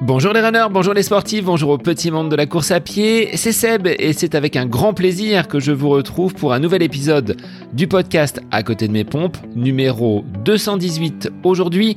Bonjour les runners, bonjour les sportifs, bonjour au petit monde de la course à pied, c'est Seb et c'est avec un grand plaisir que je vous retrouve pour un nouvel épisode du podcast À côté de mes pompes, numéro 218 aujourd'hui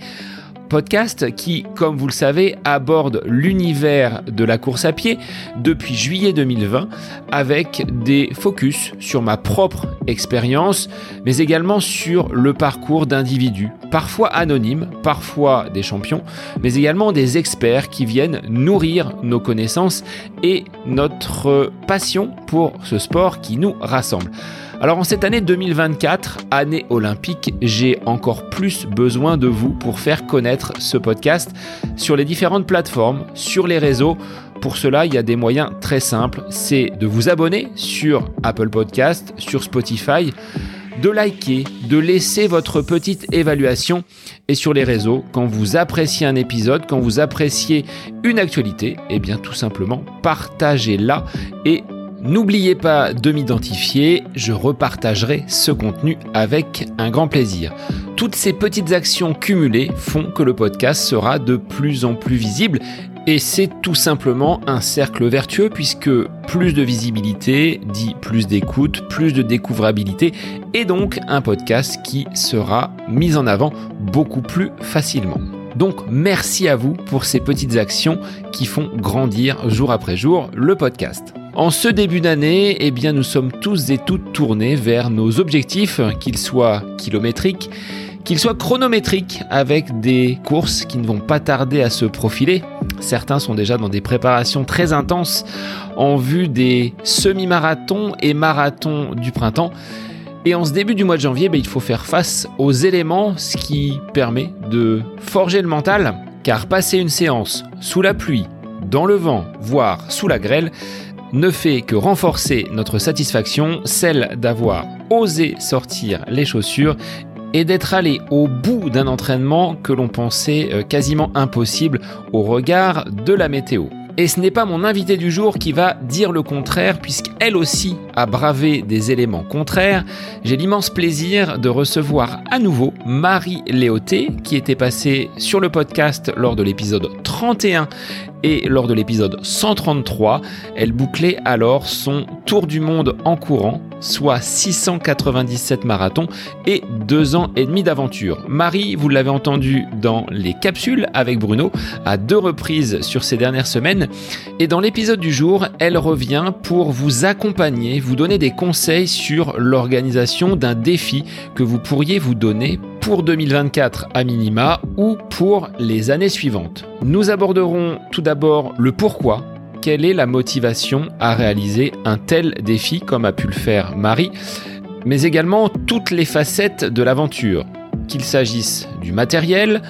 podcast qui, comme vous le savez, aborde l'univers de la course à pied depuis juillet 2020 avec des focus sur ma propre expérience, mais également sur le parcours d'individus, parfois anonymes, parfois des champions, mais également des experts qui viennent nourrir nos connaissances et notre passion pour ce sport qui nous rassemble. Alors en cette année 2024, année olympique, j'ai encore plus besoin de vous pour faire connaître ce podcast sur les différentes plateformes, sur les réseaux. Pour cela, il y a des moyens très simples. C'est de vous abonner sur Apple Podcast, sur Spotify, de liker, de laisser votre petite évaluation et sur les réseaux, quand vous appréciez un épisode, quand vous appréciez une actualité, eh bien tout simplement partagez-la et N'oubliez pas de m'identifier, je repartagerai ce contenu avec un grand plaisir. Toutes ces petites actions cumulées font que le podcast sera de plus en plus visible et c'est tout simplement un cercle vertueux puisque plus de visibilité dit plus d'écoute, plus de découvrabilité et donc un podcast qui sera mis en avant beaucoup plus facilement. Donc merci à vous pour ces petites actions qui font grandir jour après jour le podcast. En ce début d'année, eh bien, nous sommes tous et toutes tournés vers nos objectifs, qu'ils soient kilométriques, qu'ils soient chronométriques, avec des courses qui ne vont pas tarder à se profiler. Certains sont déjà dans des préparations très intenses en vue des semi-marathons et marathons du printemps. Et en ce début du mois de janvier, ben, il faut faire face aux éléments, ce qui permet de forger le mental, car passer une séance sous la pluie, dans le vent, voire sous la grêle, ne fait que renforcer notre satisfaction, celle d'avoir osé sortir les chaussures et d'être allé au bout d'un entraînement que l'on pensait euh, quasiment impossible au regard de la météo. Et ce n'est pas mon invité du jour qui va dire le contraire, puisqu'elle aussi a bravé des éléments contraires. J'ai l'immense plaisir de recevoir à nouveau Marie Léoté, qui était passée sur le podcast lors de l'épisode 31 et lors de l'épisode 133, elle bouclait alors son tour du monde en courant, soit 697 marathons et deux ans et demi d'aventure. Marie, vous l'avez entendu dans les capsules avec Bruno à deux reprises sur ces dernières semaines et dans l'épisode du jour, elle revient pour vous accompagner, vous donner des conseils sur l'organisation d'un défi que vous pourriez vous donner pour 2024 à minima ou pour les années suivantes. Nous aborderons tout d'abord le pourquoi. Quelle est la motivation à réaliser un tel défi comme a pu le faire Marie, mais également toutes les facettes de l'aventure, qu'il s'agisse du matériel,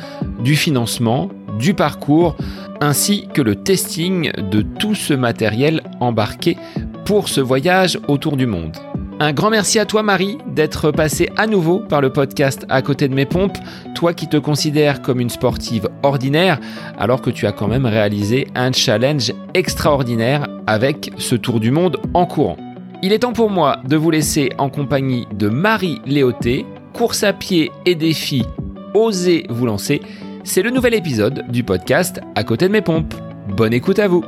du financement, du parcours, ainsi que le testing de tout ce matériel embarqué pour ce voyage autour du monde. Un grand merci à toi Marie d'être passée à nouveau par le podcast à côté de mes pompes, toi qui te considères comme une sportive ordinaire alors que tu as quand même réalisé un challenge extraordinaire avec ce tour du monde en courant. Il est temps pour moi de vous laisser en compagnie de Marie Léoté, course à pied et défi, osez vous lancer. C'est le nouvel épisode du podcast à côté de mes pompes. Bonne écoute à vous.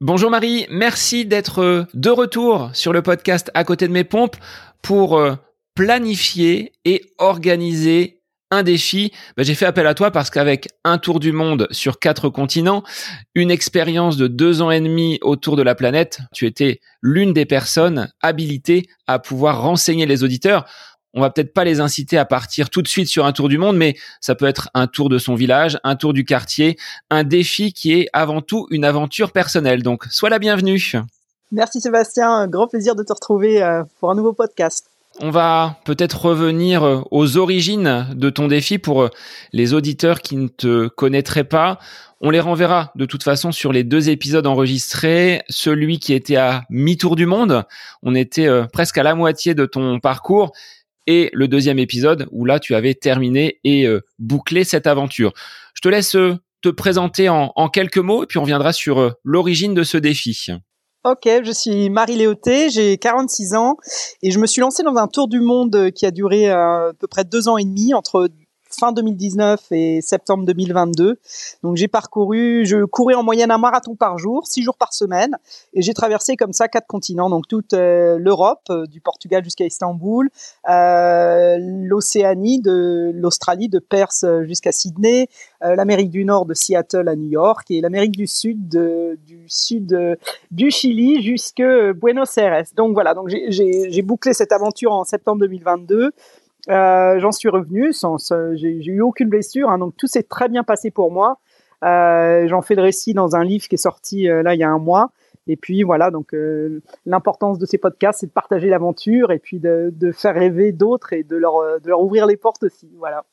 Bonjour Marie, merci d'être euh, de retour sur le podcast à côté de mes pompes pour euh, planifier et organiser un défi. Bah, j'ai fait appel à toi parce qu'avec un tour du monde sur quatre continents, une expérience de deux ans et demi autour de la planète, tu étais l'une des personnes habilitées à pouvoir renseigner les auditeurs on va peut-être pas les inciter à partir tout de suite sur un tour du monde, mais ça peut être un tour de son village, un tour du quartier, un défi qui est avant tout une aventure personnelle. Donc, sois la bienvenue. Merci Sébastien, grand plaisir de te retrouver euh, pour un nouveau podcast. On va peut-être revenir euh, aux origines de ton défi pour euh, les auditeurs qui ne te connaîtraient pas. On les renverra de toute façon sur les deux épisodes enregistrés. Celui qui était à mi-tour du monde, on était presque à la moitié de ton parcours et le deuxième épisode où là tu avais terminé et euh, bouclé cette aventure. Je te laisse euh, te présenter en, quelques mots et puis on viendra sur euh, l'origine de ce défi. Ok, je suis Marie Léoté, j'ai 46 ans et je me suis lancée dans un tour du monde qui a duré à peu près deux ans et demi entre fin 2019 et septembre 2022. Donc j'ai parcouru, je courais en moyenne un marathon par jour, six jours par semaine, et j'ai traversé comme ça quatre continents, donc toute euh, l'Europe, euh, du Portugal jusqu'à Istanbul, euh, l'Océanie, de l'Australie, de Perse jusqu'à Sydney, l'Amérique du Nord de Seattle à New York et l'Amérique du Sud du sud du Chili jusque Buenos Aires. Donc voilà, donc j'ai bouclé cette aventure en septembre 2022. Euh, j'en suis revenu sans, j'ai eu aucune blessure, hein, donc tout s'est très bien passé pour moi. Euh, j'en fais le récit dans un livre qui est sorti euh, là il y a un mois. Et puis voilà, donc l'importance de ces podcasts, c'est de partager l'aventure et puis de, de faire rêver d'autres et de leur, de leur ouvrir les portes aussi. Voilà.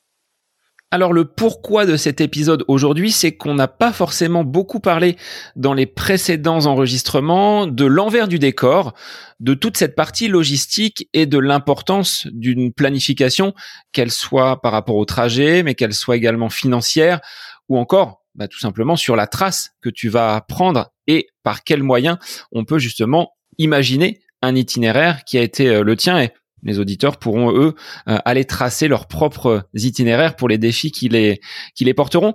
Alors le pourquoi de cet épisode aujourd'hui, c'est qu'on n'a pas forcément beaucoup parlé dans les précédents enregistrements de l'envers du décor, de toute cette partie logistique et de l'importance d'une planification, qu'elle soit par rapport au trajet, mais qu'elle soit également financière, ou encore bah, tout simplement sur la trace que tu vas prendre et par quels moyens on peut justement imaginer un itinéraire qui a été euh, le tien. Et les auditeurs pourront eux euh, aller tracer leurs propres itinéraires pour les défis qui les qui les porteront.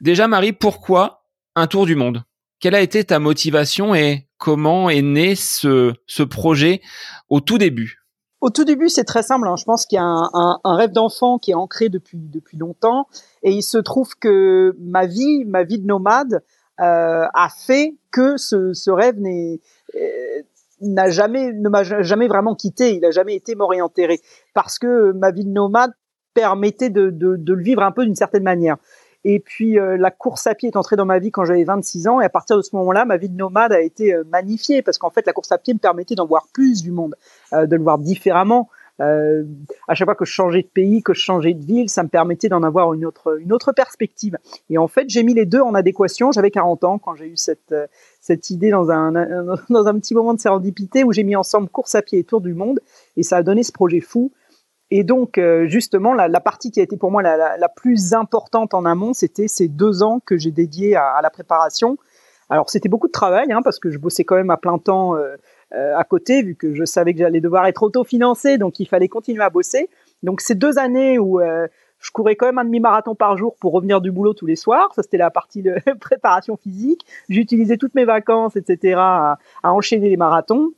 Déjà Marie, pourquoi un tour du monde? Quelle a été ta motivation et comment est né ce ce projet au tout début? Au tout début, c'est très simple. Hein. Je pense qu'il y a un, rêve d'enfant qui est ancré depuis depuis longtemps, et il se trouve que ma vie, ma vie de nomade, euh, a fait que ce, ce rêve n'est euh, n'a jamais ne m'a jamais vraiment quitté. Il a jamais été mort et enterré parce que ma vie de nomade permettait de, de, le vivre un peu d'une certaine manière. Et puis euh, la course à pied est entrée dans ma vie quand j'avais 26 ans et à partir de ce moment-là, ma vie de nomade a été euh, magnifiée parce qu'en fait la course à pied me permettait d'en voir plus du monde, euh, de le voir différemment. Euh, à chaque fois que je changeais de pays, que je changeais de ville, ça me permettait d'en avoir une autre, perspective. Et en fait, j'ai mis les deux en adéquation. J'avais 40 ans quand j'ai eu cette, cette idée dans un, petit moment de sérendipité où j'ai mis ensemble course à pied et tour du monde. Et ça a donné ce projet fou. Et donc, euh, justement, la, partie qui a été pour moi la, plus importante en amont, c'était ces deux ans que j'ai dédiés à, la préparation. Alors, c'était beaucoup de travail, hein, parce que je bossais quand même à plein temps euh, euh, à côté, vu que je savais que j'allais devoir être autofinancé, donc il fallait continuer à bosser. Donc ces deux années où euh, je courais quand même un demi-marathon par jour pour revenir du boulot tous les soirs, ça c'était la partie de préparation physique. J'utilisais toutes mes vacances, etc., à, à enchaîner les marathons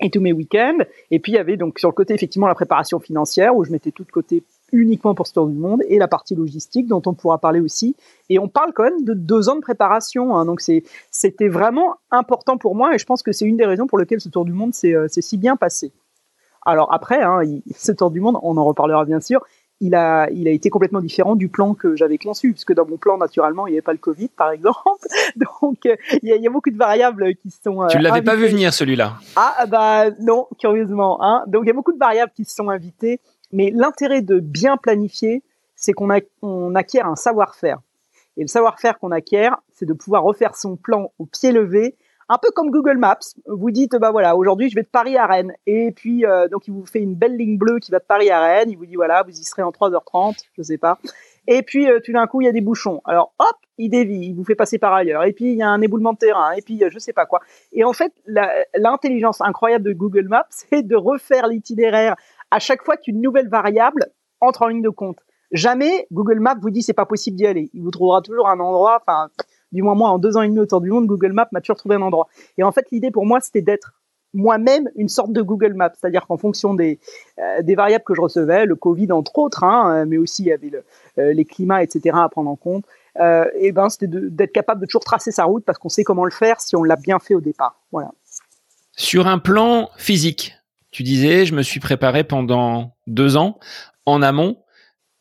et tous mes week-ends. Et puis il y avait donc sur le côté effectivement la préparation financière où je mettais tout de côté uniquement pour ce tour du monde et la partie logistique dont on pourra parler aussi. Et on parle quand même de deux ans de préparation, hein, donc c'était vraiment important pour moi et je pense que c'est une des raisons pour lesquelles ce tour du monde s'est euh, si bien passé. Alors après, hein, ce tour du monde, on en reparlera bien sûr. Il a, il a été complètement différent du plan que j'avais conçu, puisque dans mon plan, naturellement, il n'y avait pas le Covid, par exemple. Donc, euh, il y, a, il y a beaucoup de variables qui sont. Euh, tu l'avais pas vu venir, celui-là? Ah, bah non, curieusement. Hein. Donc, il y a beaucoup de variables qui se sont invitées. Mais l'intérêt de bien planifier, c'est qu'on on acquiert un savoir-faire. Et le savoir-faire qu'on acquiert, c'est de pouvoir refaire son plan au pied levé, un peu comme Google Maps. Vous dites, bah voilà, aujourd'hui je vais de Paris à Rennes. Et puis, euh, donc il vous fait une belle ligne bleue qui va de Paris à Rennes. Il vous dit, voilà, vous y serez en 3h30, je sais pas. Et puis, euh, tout d'un coup, il y a des bouchons. Alors, hop, il dévie, il vous fait passer par ailleurs. Et puis, il y a un éboulement de terrain. Et puis, je sais pas quoi. Et en fait, l'intelligence incroyable de Google Maps, c'est de refaire l'itinéraire à chaque fois qu'une nouvelle variable entre en ligne de compte. Jamais Google Maps vous dit c'est pas possible d'y aller. Il vous trouvera toujours un endroit. Enfin, du moins moi en deux ans et demi autour du monde, Google Maps m'a toujours trouvé un endroit. Et en fait, l'idée pour moi, c'était d'être moi-même une sorte de Google Maps, c'est-à-dire qu'en fonction des, euh, variables que je recevais, le Covid entre autres, hein, mais aussi il y avait euh, les climats, etc. à prendre en compte. Euh, et ben c'était d'être capable de toujours tracer sa route parce qu'on sait comment le faire si on l'a bien fait au départ. Voilà. Sur un plan physique, tu disais, je me suis préparé pendant deux ans en amont.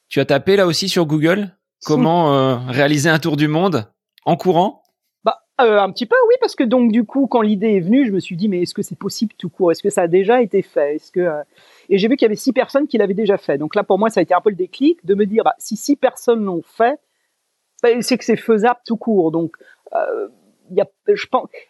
Tu as tapé là aussi sur Google comment euh, réaliser un tour du monde en courant? Bah, euh, Un petit peu, oui, parce que donc du coup, quand l'idée est venue, je me suis dit, mais est-ce que c'est possible tout court? Est-ce que ça a déjà été fait? Est-ce que euh, Et j'ai vu qu'il y avait six personnes qui l'avaient déjà fait. Donc là, pour moi, ça a été un peu le déclic de me dire, bah, si six personnes l'ont fait, bah, c'est que c'est faisable tout court. Donc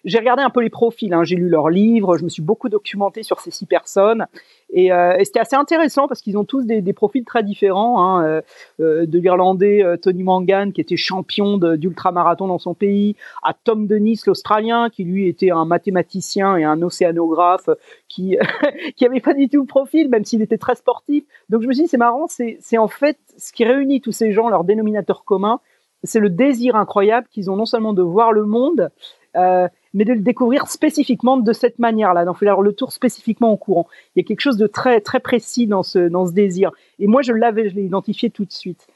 j'ai regardé un peu les profils, hein, j'ai lu leurs livres, je me suis beaucoup documenté sur ces six personnes, et, euh, c'était assez intéressant parce qu'ils ont tous des, profils très différents. Hein, euh, euh de l'Irlandais Tony Mangan qui était champion d'ultramarathon dans son pays, à Tom Dennis l'Australien qui lui était un mathématicien et un océanographe qui qui avait pas du tout le profil, même s'il était très sportif. Donc je me suis dit c'est marrant, c'est en fait ce qui réunit tous ces gens, leur dénominateur commun, c'est le désir incroyable qu'ils ont non seulement de voir le monde, euh, mais de le découvrir spécifiquement de cette manière-là, d'en faire le tour spécifiquement en courant. Il y a quelque chose de très très précis dans ce dans ce désir. Et moi, je l'avais, je l'ai identifié tout de suite.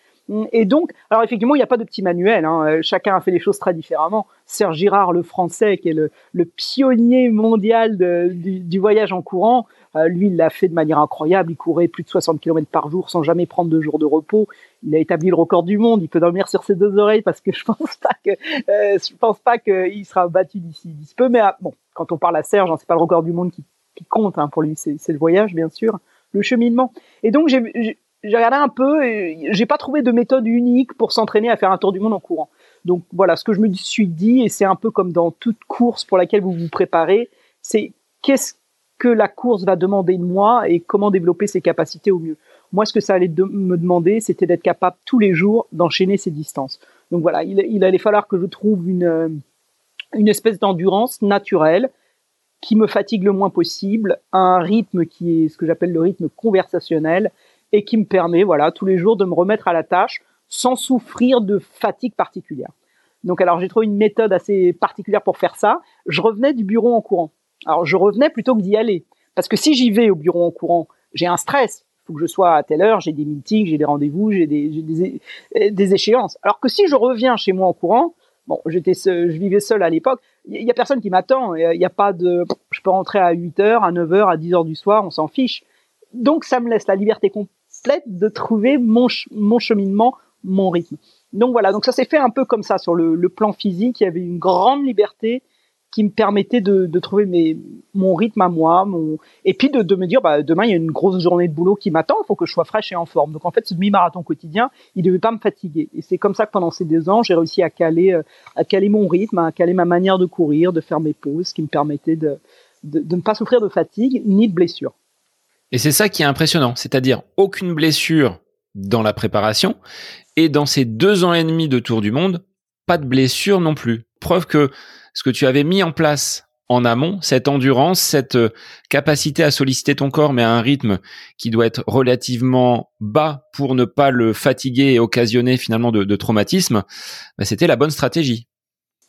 Et donc, alors effectivement, il n'y a pas de petit manuel. Hein. Euh, chacun a fait les choses très différemment. Serge Girard, le français, qui est le, pionnier mondial du, voyage en courant, euh, lui, il l'a fait de manière incroyable. Il courait plus de 60 km par jour sans jamais prendre de jours de repos. Il a établi le record du monde. Il peut dormir sur ses deux oreilles parce que je pense euh, pense pas qu'il sera battu d'ici d'ici peu. Mais ah, bon, quand on parle à Serge, hein, c'est pas le record du monde qui, qui compte hein, pour lui. C'est le voyage, bien sûr, le cheminement. Et donc j'ai j'ai regardé un peu et j'ai pas trouvé de méthode unique pour s'entraîner à faire un tour du monde en courant. Donc voilà, ce que je me suis dit, et c'est un peu comme dans toute course pour laquelle vous vous préparez, c'est qu'est-ce que la course va demander de moi et comment développer ses capacités au mieux. Moi, ce que ça allait me demander, c'était d'être capable tous les jours d'enchaîner ces distances. Donc voilà, il, allait falloir que je trouve une, une espèce d'endurance naturelle qui me fatigue le moins possible, un rythme qui est ce que j'appelle le rythme conversationnel, et qui me permet, voilà, tous les jours de me remettre à la tâche sans souffrir de fatigue particulière. Donc, alors, j'ai trouvé une méthode assez particulière pour faire ça. Je revenais du bureau en courant. Alors, je revenais plutôt que d'y aller. Parce que si j'y vais au bureau en courant, j'ai un stress. Il faut que je sois à telle heure, j'ai des meetings, j'ai des rendez-vous, j'ai des, euh, des, échéances. Alors que si je reviens chez moi en courant, bon, j'étais, je vivais seul à l'époque, il y a personne qui m'attend. Il y a pas de, je peux rentrer à 8 heures, à 9 heures, à 10 heures du soir, on s'en fiche. Donc, ça me laisse la liberté de trouver mon, cheminement, mon rythme. Donc voilà, donc ça s'est fait un peu comme ça sur le, plan physique. Il y avait une grande liberté qui me permettait de, trouver mon rythme à moi, et puis de, me dire bah, demain il y a une grosse journée de boulot qui m'attend, il faut que je sois fraîche et en forme. Donc en fait ce demi-marathon quotidien, il devait pas me fatiguer. Et c'est comme ça que pendant ces deux ans, j'ai réussi à caler, euh, à mon rythme, à caler ma manière de courir, de faire mes pauses, qui me permettait de, de ne pas souffrir de fatigue ni de blessure. Et c'est ça qui est impressionnant, c'est-à-dire aucune blessure dans la préparation et dans ces deux ans et demi de Tour du Monde, pas de blessure non plus. Preuve que ce que tu avais mis en place en amont, cette endurance, cette euh, capacité à solliciter ton corps, mais à un rythme qui doit être relativement bas pour ne pas le fatiguer et occasionner finalement de, traumatisme, bah, c'était la bonne stratégie.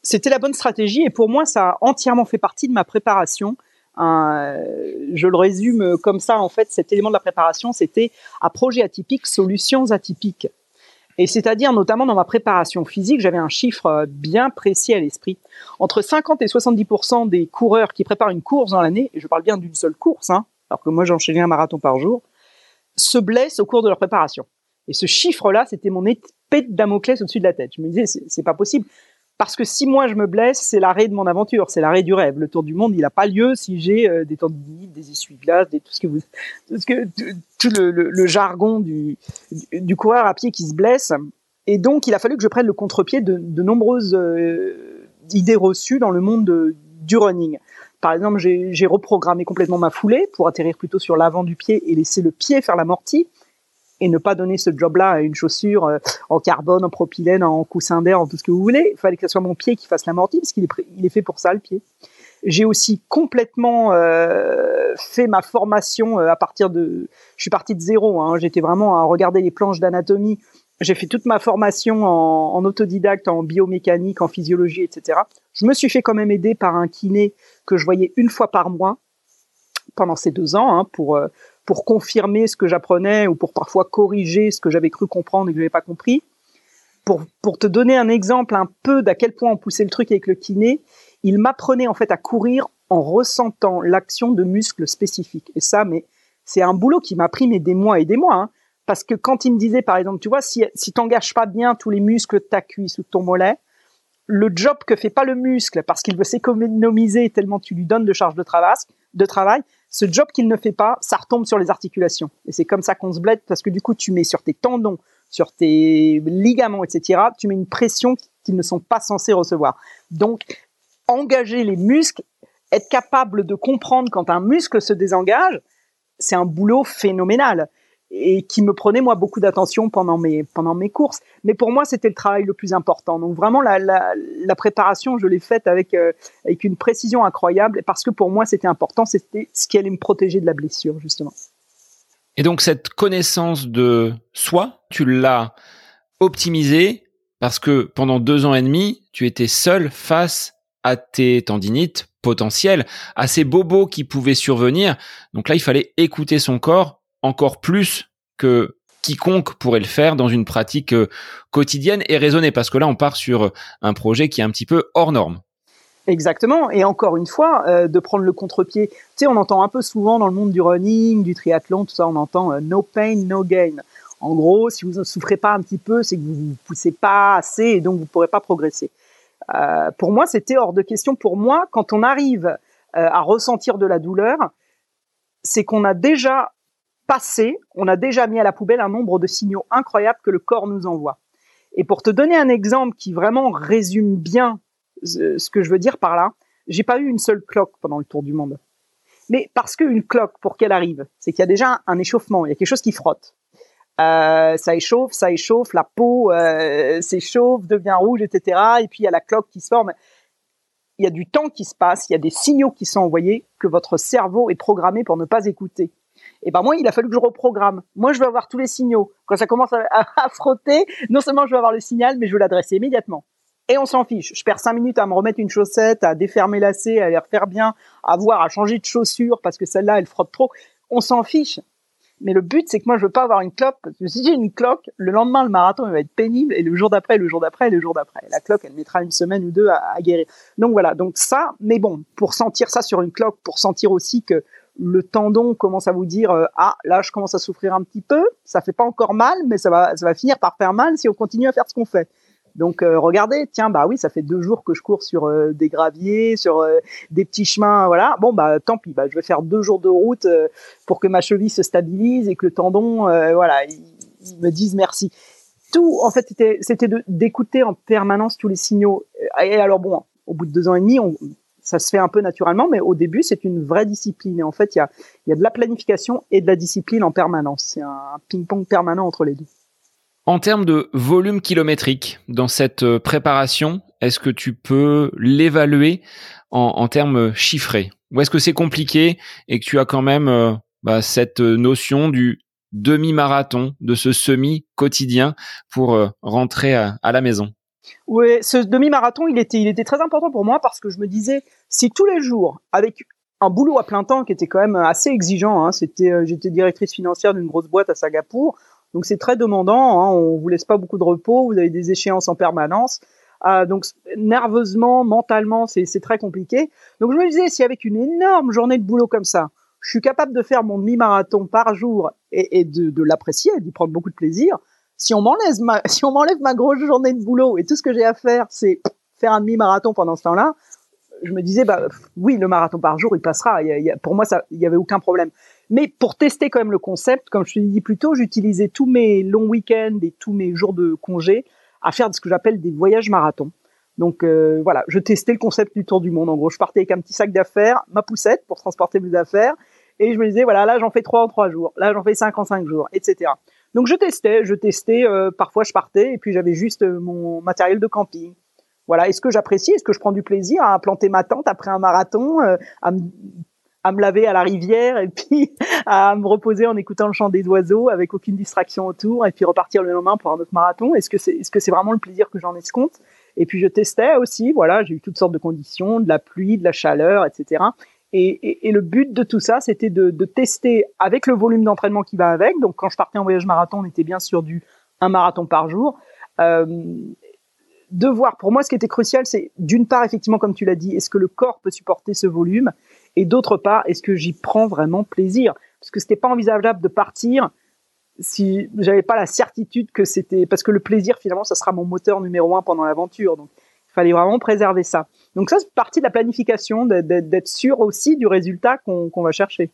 C'était la bonne stratégie et pour moi, ça a entièrement fait partie de ma préparation un, je le résume comme ça, en fait, cet élément de la préparation, c'était à projet atypique, solutions atypiques. Et c'est-à-dire, notamment dans ma préparation physique, j'avais un chiffre bien précis à l'esprit. Entre 50 et 70% des coureurs qui préparent une course dans l'année, et je parle bien d'une seule course, hein, alors que moi j'enchaînais un marathon par jour, se blessent au cours de leur préparation. Et ce chiffre-là, c'était mon épée de Damoclès au-dessus de la tête. Je me disais, c'est pas possible. Parce que si moi je me blesse, c'est l'arrêt de mon aventure, c'est l'arrêt du rêve. Le tour du monde, il n'a pas lieu si j'ai euh, des tendinites, des essuie-glaces, tout ce que vous, tout le, jargon du, coureur à pied qui se blesse. Et donc, il a fallu que je prenne le contre-pied de, nombreuses euh, idées reçues dans le monde de, du running. Par exemple, j'ai reprogrammé complètement ma foulée pour atterrir plutôt sur l'avant du pied et laisser le pied faire l'amorti et ne pas donner ce job-là à une chaussure euh, en carbone, en propylène, en coussin d'air, en tout ce que vous voulez. Il fallait que ce soit mon pied qui fasse l'amorti, parce qu'il est, fait pour ça, le pied. J'ai aussi complètement euh, fait ma formation euh, à partir de... Je suis parti de zéro, hein. j'étais vraiment à regarder les planches d'anatomie. J'ai fait toute ma formation en, en, autodidacte, en biomécanique, en physiologie, etc. Je me suis fait quand même aider par un kiné que je voyais une fois par mois pendant ces deux ans hein, pour pour confirmer ce que j'apprenais ou pour parfois corriger ce que j'avais cru comprendre et que je n'avais pas compris. Pour, pour te donner un exemple un peu d'à quel point on poussait le truc avec le kiné, il m'apprenait en fait à courir en ressentant l'action de muscles spécifiques. Et ça, mais c'est un boulot qui m'a pris des mois et des mois. Hein. Parce que quand il me disait, par exemple, tu vois, si, si t'engages pas bien tous les muscles de ta cuisse ou de ton mollet, le job que fait pas le muscle parce qu'il veut s'économiser tellement tu lui donnes de charge de travail, de travail, ce job qu'il ne fait pas, ça retombe sur les articulations. Et c'est comme ça qu'on se blesse parce que du coup, tu mets sur tes tendons, sur tes ligaments, etc., tu mets une pression qu'ils ne sont pas censés recevoir. Donc, engager les muscles, être capable de comprendre quand un muscle se désengage, c'est un boulot phénoménal et qui me prenait moi beaucoup d'attention pendant mes pendant mes courses. Mais pour moi, c'était le travail le plus important. Donc vraiment la, la, préparation, je l'ai faite avec euh, avec une précision incroyable parce que pour moi, c'était important. C'était ce qui allait me protéger de la blessure justement. Et donc cette connaissance de soi, tu l'as optimisée parce que pendant deux ans et demi, tu étais seul face à tes tendinites potentielles, à ces bobos qui pouvaient survenir. Donc là, il fallait écouter son corps encore plus que quiconque pourrait le faire dans une pratique euh, quotidienne et raisonnée, parce que là, on part sur un projet qui est un petit peu hors norme. Exactement. Et encore une fois, euh, de prendre le contre-pied. Tu sais, on entend un peu souvent dans le monde du running, du triathlon, tout ça, on entend euh, no pain, no gain. En gros, si vous ne souffrez pas un petit peu, c'est que vous ne poussez pas assez et donc vous ne pourrez pas progresser. Euh, pour moi, c'était hors de question. Pour moi, quand on arrive euh, à ressentir de la douleur, c'est qu'on a déjà passé, on a déjà mis à la poubelle un nombre de signaux incroyables que le corps nous envoie. Et pour te donner un exemple qui vraiment résume bien ce que je veux dire par là, j'ai pas eu une seule cloque pendant le tour du monde. Mais parce qu'une cloque, pour qu'elle arrive, c'est qu'il y a déjà un échauffement, il y a quelque chose qui frotte. Euh, ça échauffe, ça échauffe, la peau euh, s'échauffe, devient rouge, etc. Et puis il y a la cloque qui se forme. Il y a du temps qui se passe, il y a des signaux qui sont envoyés que votre cerveau est programmé pour ne pas écouter. Et ben moi, il a fallu que je reprogramme. Moi, je veux avoir tous les signaux. Quand ça commence à, frotter, non seulement je veux avoir le signal, mais je veux l'adresser immédiatement. Et on s'en fiche. Je perds cinq minutes à me remettre une chaussette, à défermer lacet, à les refaire bien, à voir, à changer de chaussure parce que celle-là, elle frotte trop. On s'en fiche. Mais le but, c'est que moi, je veux pas avoir une cloque. Parce que si j'ai une cloque, le lendemain, le marathon, il va être pénible. Et le jour d'après, le jour d'après, le jour d'après. La cloque, elle mettra une semaine ou deux à, à, guérir. Donc voilà. Donc ça, mais bon, pour sentir ça sur une cloque, pour sentir aussi que le tendon commence à vous dire, euh, ah, là, je commence à souffrir un petit peu. Ça fait pas encore mal, mais ça va, ça va finir par faire mal si on continue à faire ce qu'on fait. Donc euh, regardez, tiens, bah oui, ça fait deux jours que je cours sur euh, des graviers, sur des petits chemins, voilà. Bon bah tant pis, bah je vais faire deux jours de route pour que ma cheville se stabilise et que le tendon, voilà, ils me disent merci. Tout, en fait, c'était c'était d'écouter en permanence tous les signaux. Et alors bon, au bout de deux ans et demi, on, ça se fait un peu naturellement, mais au début, c'est une vraie discipline. Et en fait, il y a, y a de la planification et de la discipline en permanence. C'est un ping-pong permanent entre les deux. En termes de volume kilométrique dans cette euh, préparation, est-ce que tu peux l'évaluer en, termes chiffrés? Ou est-ce que c'est compliqué et que tu as quand même euh, bah, cette notion du demi-marathon, de ce semi quotidien pour euh, rentrer à, la maison? Oui, ce demi-marathon, il était, il était très important pour moi parce que je me disais, si tous les jours, avec un boulot à plein temps qui était quand même assez exigeant, hein, c'était, j'étais directrice financière d'une grosse boîte à Singapour, donc c'est très demandant, hein, on vous laisse pas beaucoup de repos, vous avez des échéances en permanence. Euh, donc nerveusement, mentalement, c'est très compliqué. Donc je me disais, si avec une énorme journée de boulot comme ça, je suis capable de faire mon demi-marathon par jour et, de l'apprécier, d'y prendre beaucoup de plaisir, si on m'enlève ma, si on m'enlève ma grosse journée de boulot et tout ce que j'ai à faire, c'est faire un demi-marathon pendant ce temps-là, je me disais, bah oui, le marathon par jour, il passera. Pour moi, ça, il y avait aucun problème. Mais pour tester quand même le concept, comme je te l'ai dit plus tôt, j'utilisais tous mes longs week-ends et tous mes jours de congé à faire ce que j'appelle des voyages marathons. Donc euh, voilà, je testais le concept du tour du monde. En gros, je partais avec un petit sac d'affaires, ma poussette pour transporter mes affaires, et je me disais voilà, là j'en fais trois en trois jours, là j'en fais cinq en cinq jours, etc. Donc je testais, je testais. Euh, parfois je partais et puis j'avais juste euh, mon matériel de camping. Voilà, est-ce que j'apprécie, est-ce que je prends du plaisir à planter ma tente après un marathon, euh, à me laver à la rivière et puis à me reposer en écoutant le chant des oiseaux avec aucune distraction autour et puis repartir le lendemain pour un autre marathon? Est-ce que c'est est-ce que c'est vraiment le plaisir que j'en escompte? Et puis je testais aussi, voilà, j'ai eu toutes sortes de conditions, de la pluie, de la chaleur, etc. Et, le but de tout ça, c'était de, tester avec le volume d'entraînement qui va avec. Donc quand je partais en voyage marathon, on était bien sur du un marathon par jour. Euh, de voir, pour moi, ce qui était crucial, c'est d'une part, effectivement, comme tu l'as dit, est-ce que le corps peut supporter ce volume? Et d'autre part, est-ce que j'y prends vraiment plaisir? Parce que c'était pas envisageable de partir si j'avais pas la certitude que c'était parce que le plaisir finalement ça sera mon moteur numéro un pendant l'aventure donc fallait vraiment préserver ça donc ça c'est partie de la planification d'être sûr aussi du résultat qu'on qu va chercher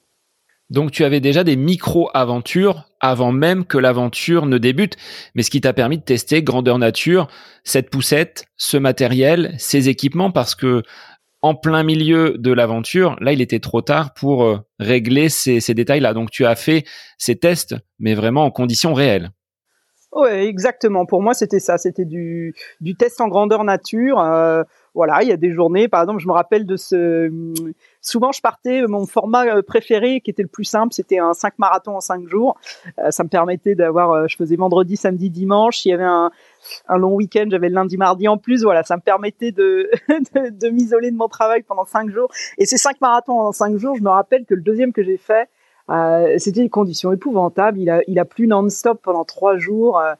donc tu avais déjà des micro-aventures avant même que l'aventure ne débute, mais ce qui t'a permis de tester grandeur nature, cette poussette, ce matériel, ces équipements, parce que en plein milieu de l'aventure, là, il était trop tard pour euh, régler ces détails-là. Donc, tu as fait ces tests, mais vraiment en conditions réelles. Oui, exactement. Pour moi, c'était ça. C'était du, test en grandeur nature. Euh, voilà, il y a des journées, par exemple, je me rappelle de ce. Souvent, je partais, mon format euh, préféré, qui était le plus simple, c'était un 5 marathons en 5 jours. Euh, ça me permettait d'avoir. Je faisais vendredi, samedi, dimanche. Il y avait un, long week-end, j'avais le lundi, mardi en plus. Voilà, ça me permettait de, de m'isoler de mon travail pendant 5 jours. Et ces 5 marathons en 5 jours, je me rappelle que le deuxième que j'ai fait, euh, c'était des conditions épouvantables. Il a, il a plu non-stop pendant trois jours. Euh,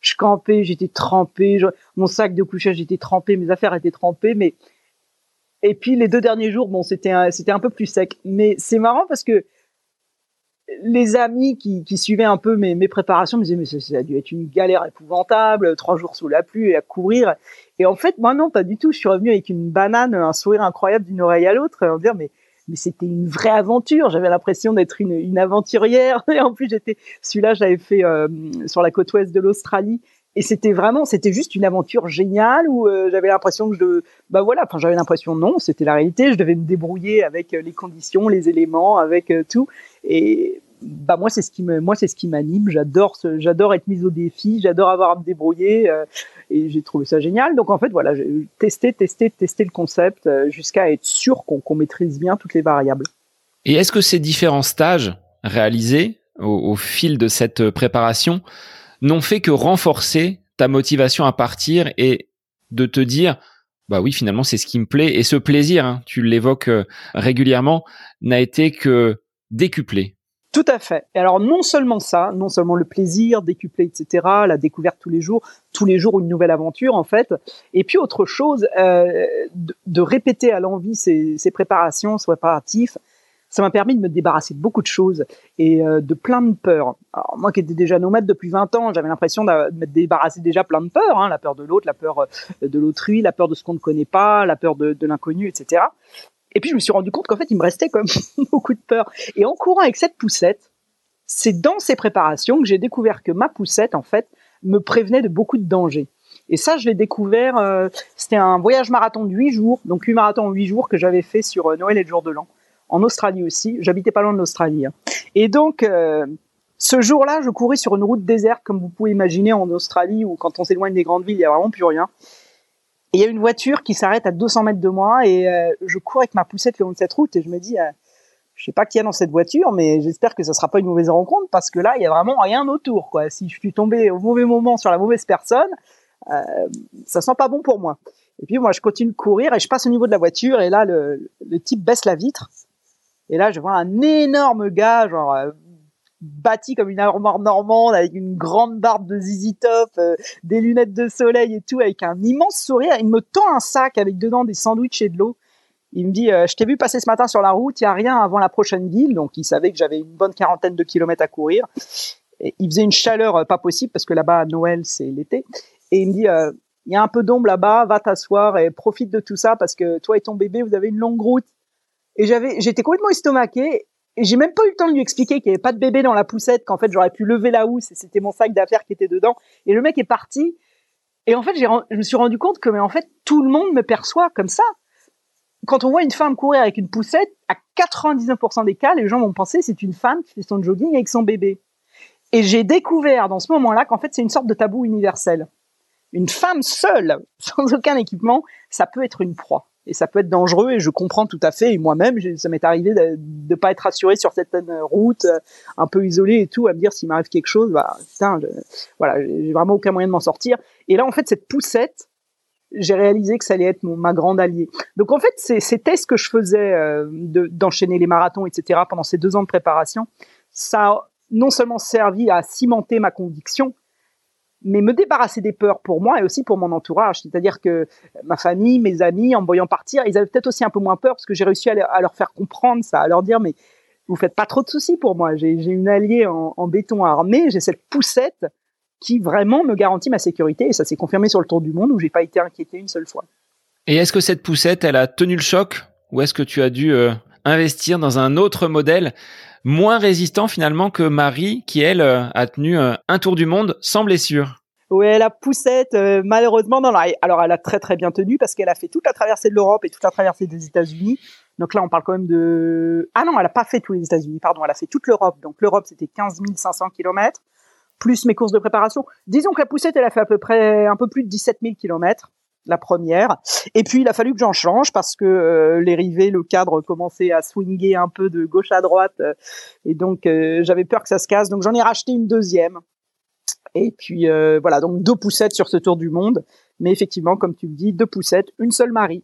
je campais, j'étais trempé. mon sac de couchage était trempé, mes affaires étaient trempées. Mais et puis les deux derniers jours, bon, c'était un, c'était un peu plus sec. Mais c'est marrant parce que les amis qui, suivaient un peu mes, préparations me disaient mais ça, a dû être une galère épouvantable, trois jours sous la pluie et à courir. Et en fait, moi non, pas du tout. Je suis revenu avec une banane, un sourire incroyable d'une oreille à l'autre, en dire mais mais c'était une vraie aventure. J'avais l'impression d'être une, aventurière. Et en plus, j'étais celui-là, j'avais fait euh, sur la côte ouest de l'Australie. Et c'était vraiment, c'était juste une aventure géniale où euh, j'avais l'impression que je, bah voilà, enfin j'avais l'impression non, c'était la réalité. Je devais me débrouiller avec euh, les conditions, les éléments, avec tout. Et bah moi c'est ce qui moi c'est ce qui m'anime. J'adore j'adore être mise au défi. J'adore avoir à me débrouiller euh, et j'ai trouvé ça génial. Donc en fait voilà j'ai testé testé testé le concept euh, jusqu'à être sûr qu'on qu maîtrise bien toutes les variables. Et est-ce que ces différents stages réalisés au, au fil de cette préparation n'ont fait que renforcer ta motivation à partir et de te dire bah oui finalement c'est ce qui me plaît. Et ce plaisir hein, tu l'évoques euh, régulièrement n'a été que décuplé tout à fait. Et alors non seulement ça, non seulement le plaisir décuplé, etc., la découverte tous les jours, tous les jours une nouvelle aventure en fait, et puis autre chose, euh, de, de, répéter à l'envie ces, ces, préparations, ces préparatifs, ça m'a permis de me débarrasser de beaucoup de choses et euh, de plein de peurs. Alors, moi qui étais déjà nomade depuis 20 ans, j'avais l'impression de me débarrasser déjà plein de peurs, hein, la peur de l'autre, la peur euh, de l'autrui, la peur de ce qu'on ne connaît pas, la peur de, de l'inconnu, etc. Et puis je me suis rendu compte qu'en fait, il me restait même beaucoup de peur. Et en courant avec cette poussette, c'est dans ces préparations que j'ai découvert que ma poussette, en fait, me prévenait de beaucoup de dangers. Et ça, je l'ai découvert, euh, c'était un voyage marathon de 8 jours, donc 8 marathons en 8 jours que j'avais fait sur euh, Noël et le jour de l'an, en Australie aussi. J'habitais pas loin de l'Australie. Hein. Et donc, euh, ce jour-là, je courais sur une route déserte, comme vous pouvez imaginer en Australie, où quand on s'éloigne des grandes villes, il y a vraiment plus rien. Et il y a une voiture qui s'arrête à 200 mètres de moi et euh, je cours avec ma poussette le long de cette route et je me dis, euh, je sais pas qui y a dans cette voiture, mais j'espère que ça sera pas une mauvaise rencontre parce que là, il y a vraiment rien autour. Quoi. Si je suis tombé au mauvais moment sur la mauvaise personne, euh, ça sent pas bon pour moi. Et puis moi, je continue de courir et je passe au niveau de la voiture et là, le, le type baisse la vitre. Et là, je vois un énorme gars, genre euh, bâti comme une armoire normande avec une grande barbe de zizi top, euh, des lunettes de soleil et tout, avec un immense sourire. Il me tend un sac avec dedans des sandwichs et de l'eau. Il me dit, euh, je t'ai vu passer ce matin sur la route, il y a rien avant la prochaine ville. Donc il savait que j'avais une bonne quarantaine de kilomètres à courir. Il faisait une chaleur euh, pas possible parce que là-bas à Noël c'est l'été. Et il me dit, il y a un peu d'ombre là-bas, va t'asseoir et profite de tout ça parce que toi et ton bébé vous avez une longue route. Et j'avais, j'étais complètement estomaqué et j'ai même pas eu le temps de lui expliquer qu'il n'y avait pas de bébé dans la poussette, qu'en fait j'aurais pu lever la housse et c'était mon sac d'affaires qui était dedans. Et le mec est parti. Et en fait, je me suis rendu compte que, mais en fait, tout le monde me perçoit comme ça. Quand on voit une femme courir avec une poussette, à 99% des cas, les gens vont penser c'est une femme qui fait son jogging avec son bébé. Et j'ai découvert dans ce moment-là qu'en fait, c'est une sorte de tabou universel. Une femme seule, sans aucun équipement, ça peut être une proie et ça peut être dangereux et je comprends tout à fait. Et moi-même ça m'est arrivé de ne pas être assuré sur certaines routes un peu isolées et tout à me dire s'il m'arrive quelque chose bah je, voilà j'ai vraiment aucun moyen de m'en sortir. Et là en fait cette poussette j'ai réalisé que ça allait être ma grande alliée. Donc en fait ces, ces tests que je faisais euh, d'enchaîner les marathons etc pendant ces deux ans de préparation ça a non seulement servi à cimenter ma conviction mais me débarrasser des peurs pour moi et aussi pour mon entourage. C'est-à-dire que ma famille, mes amis, en me voyant partir, ils avaient peut-être aussi un peu moins peur parce que j'ai réussi à, leur faire comprendre ça, à leur dire mais vous faites pas trop de soucis pour moi. J'ai une alliée en, béton armé, j'ai cette poussette qui vraiment me garantit ma sécurité et ça s'est confirmé sur le tour du monde où j'ai pas été inquiété une seule fois. Et est-ce que cette poussette, elle a tenu le choc ou est-ce que tu as dû euh, investir dans un autre modèle moins résistant finalement que Marie, qui elle euh, a tenu euh, un tour du monde sans blessure. Ouais, la poussette, euh, malheureusement, non. Alors, elle a très très bien tenu parce qu'elle a fait toute la traversée de l'Europe et toute la traversée des États-Unis. Donc là, on parle quand même de. Ah non, elle a pas fait tous les États-Unis, pardon, elle a fait toute l'Europe. Donc l'Europe, c'était 15 500 kilomètres plus mes courses de préparation. Disons que la poussette, elle a fait à peu près un peu plus de 17 000 kilomètres la première. Et puis il a fallu que j'en change parce que euh, les rivets, le cadre commençait à swinguer un peu de gauche à droite, euh, et donc euh, j'avais peur que ça se casse. Donc j'en ai racheté une deuxième. Et puis voilà, donc deux poussettes sur ce tour du monde. Mais effectivement, comme tu me dis, deux poussettes, une seule Marie.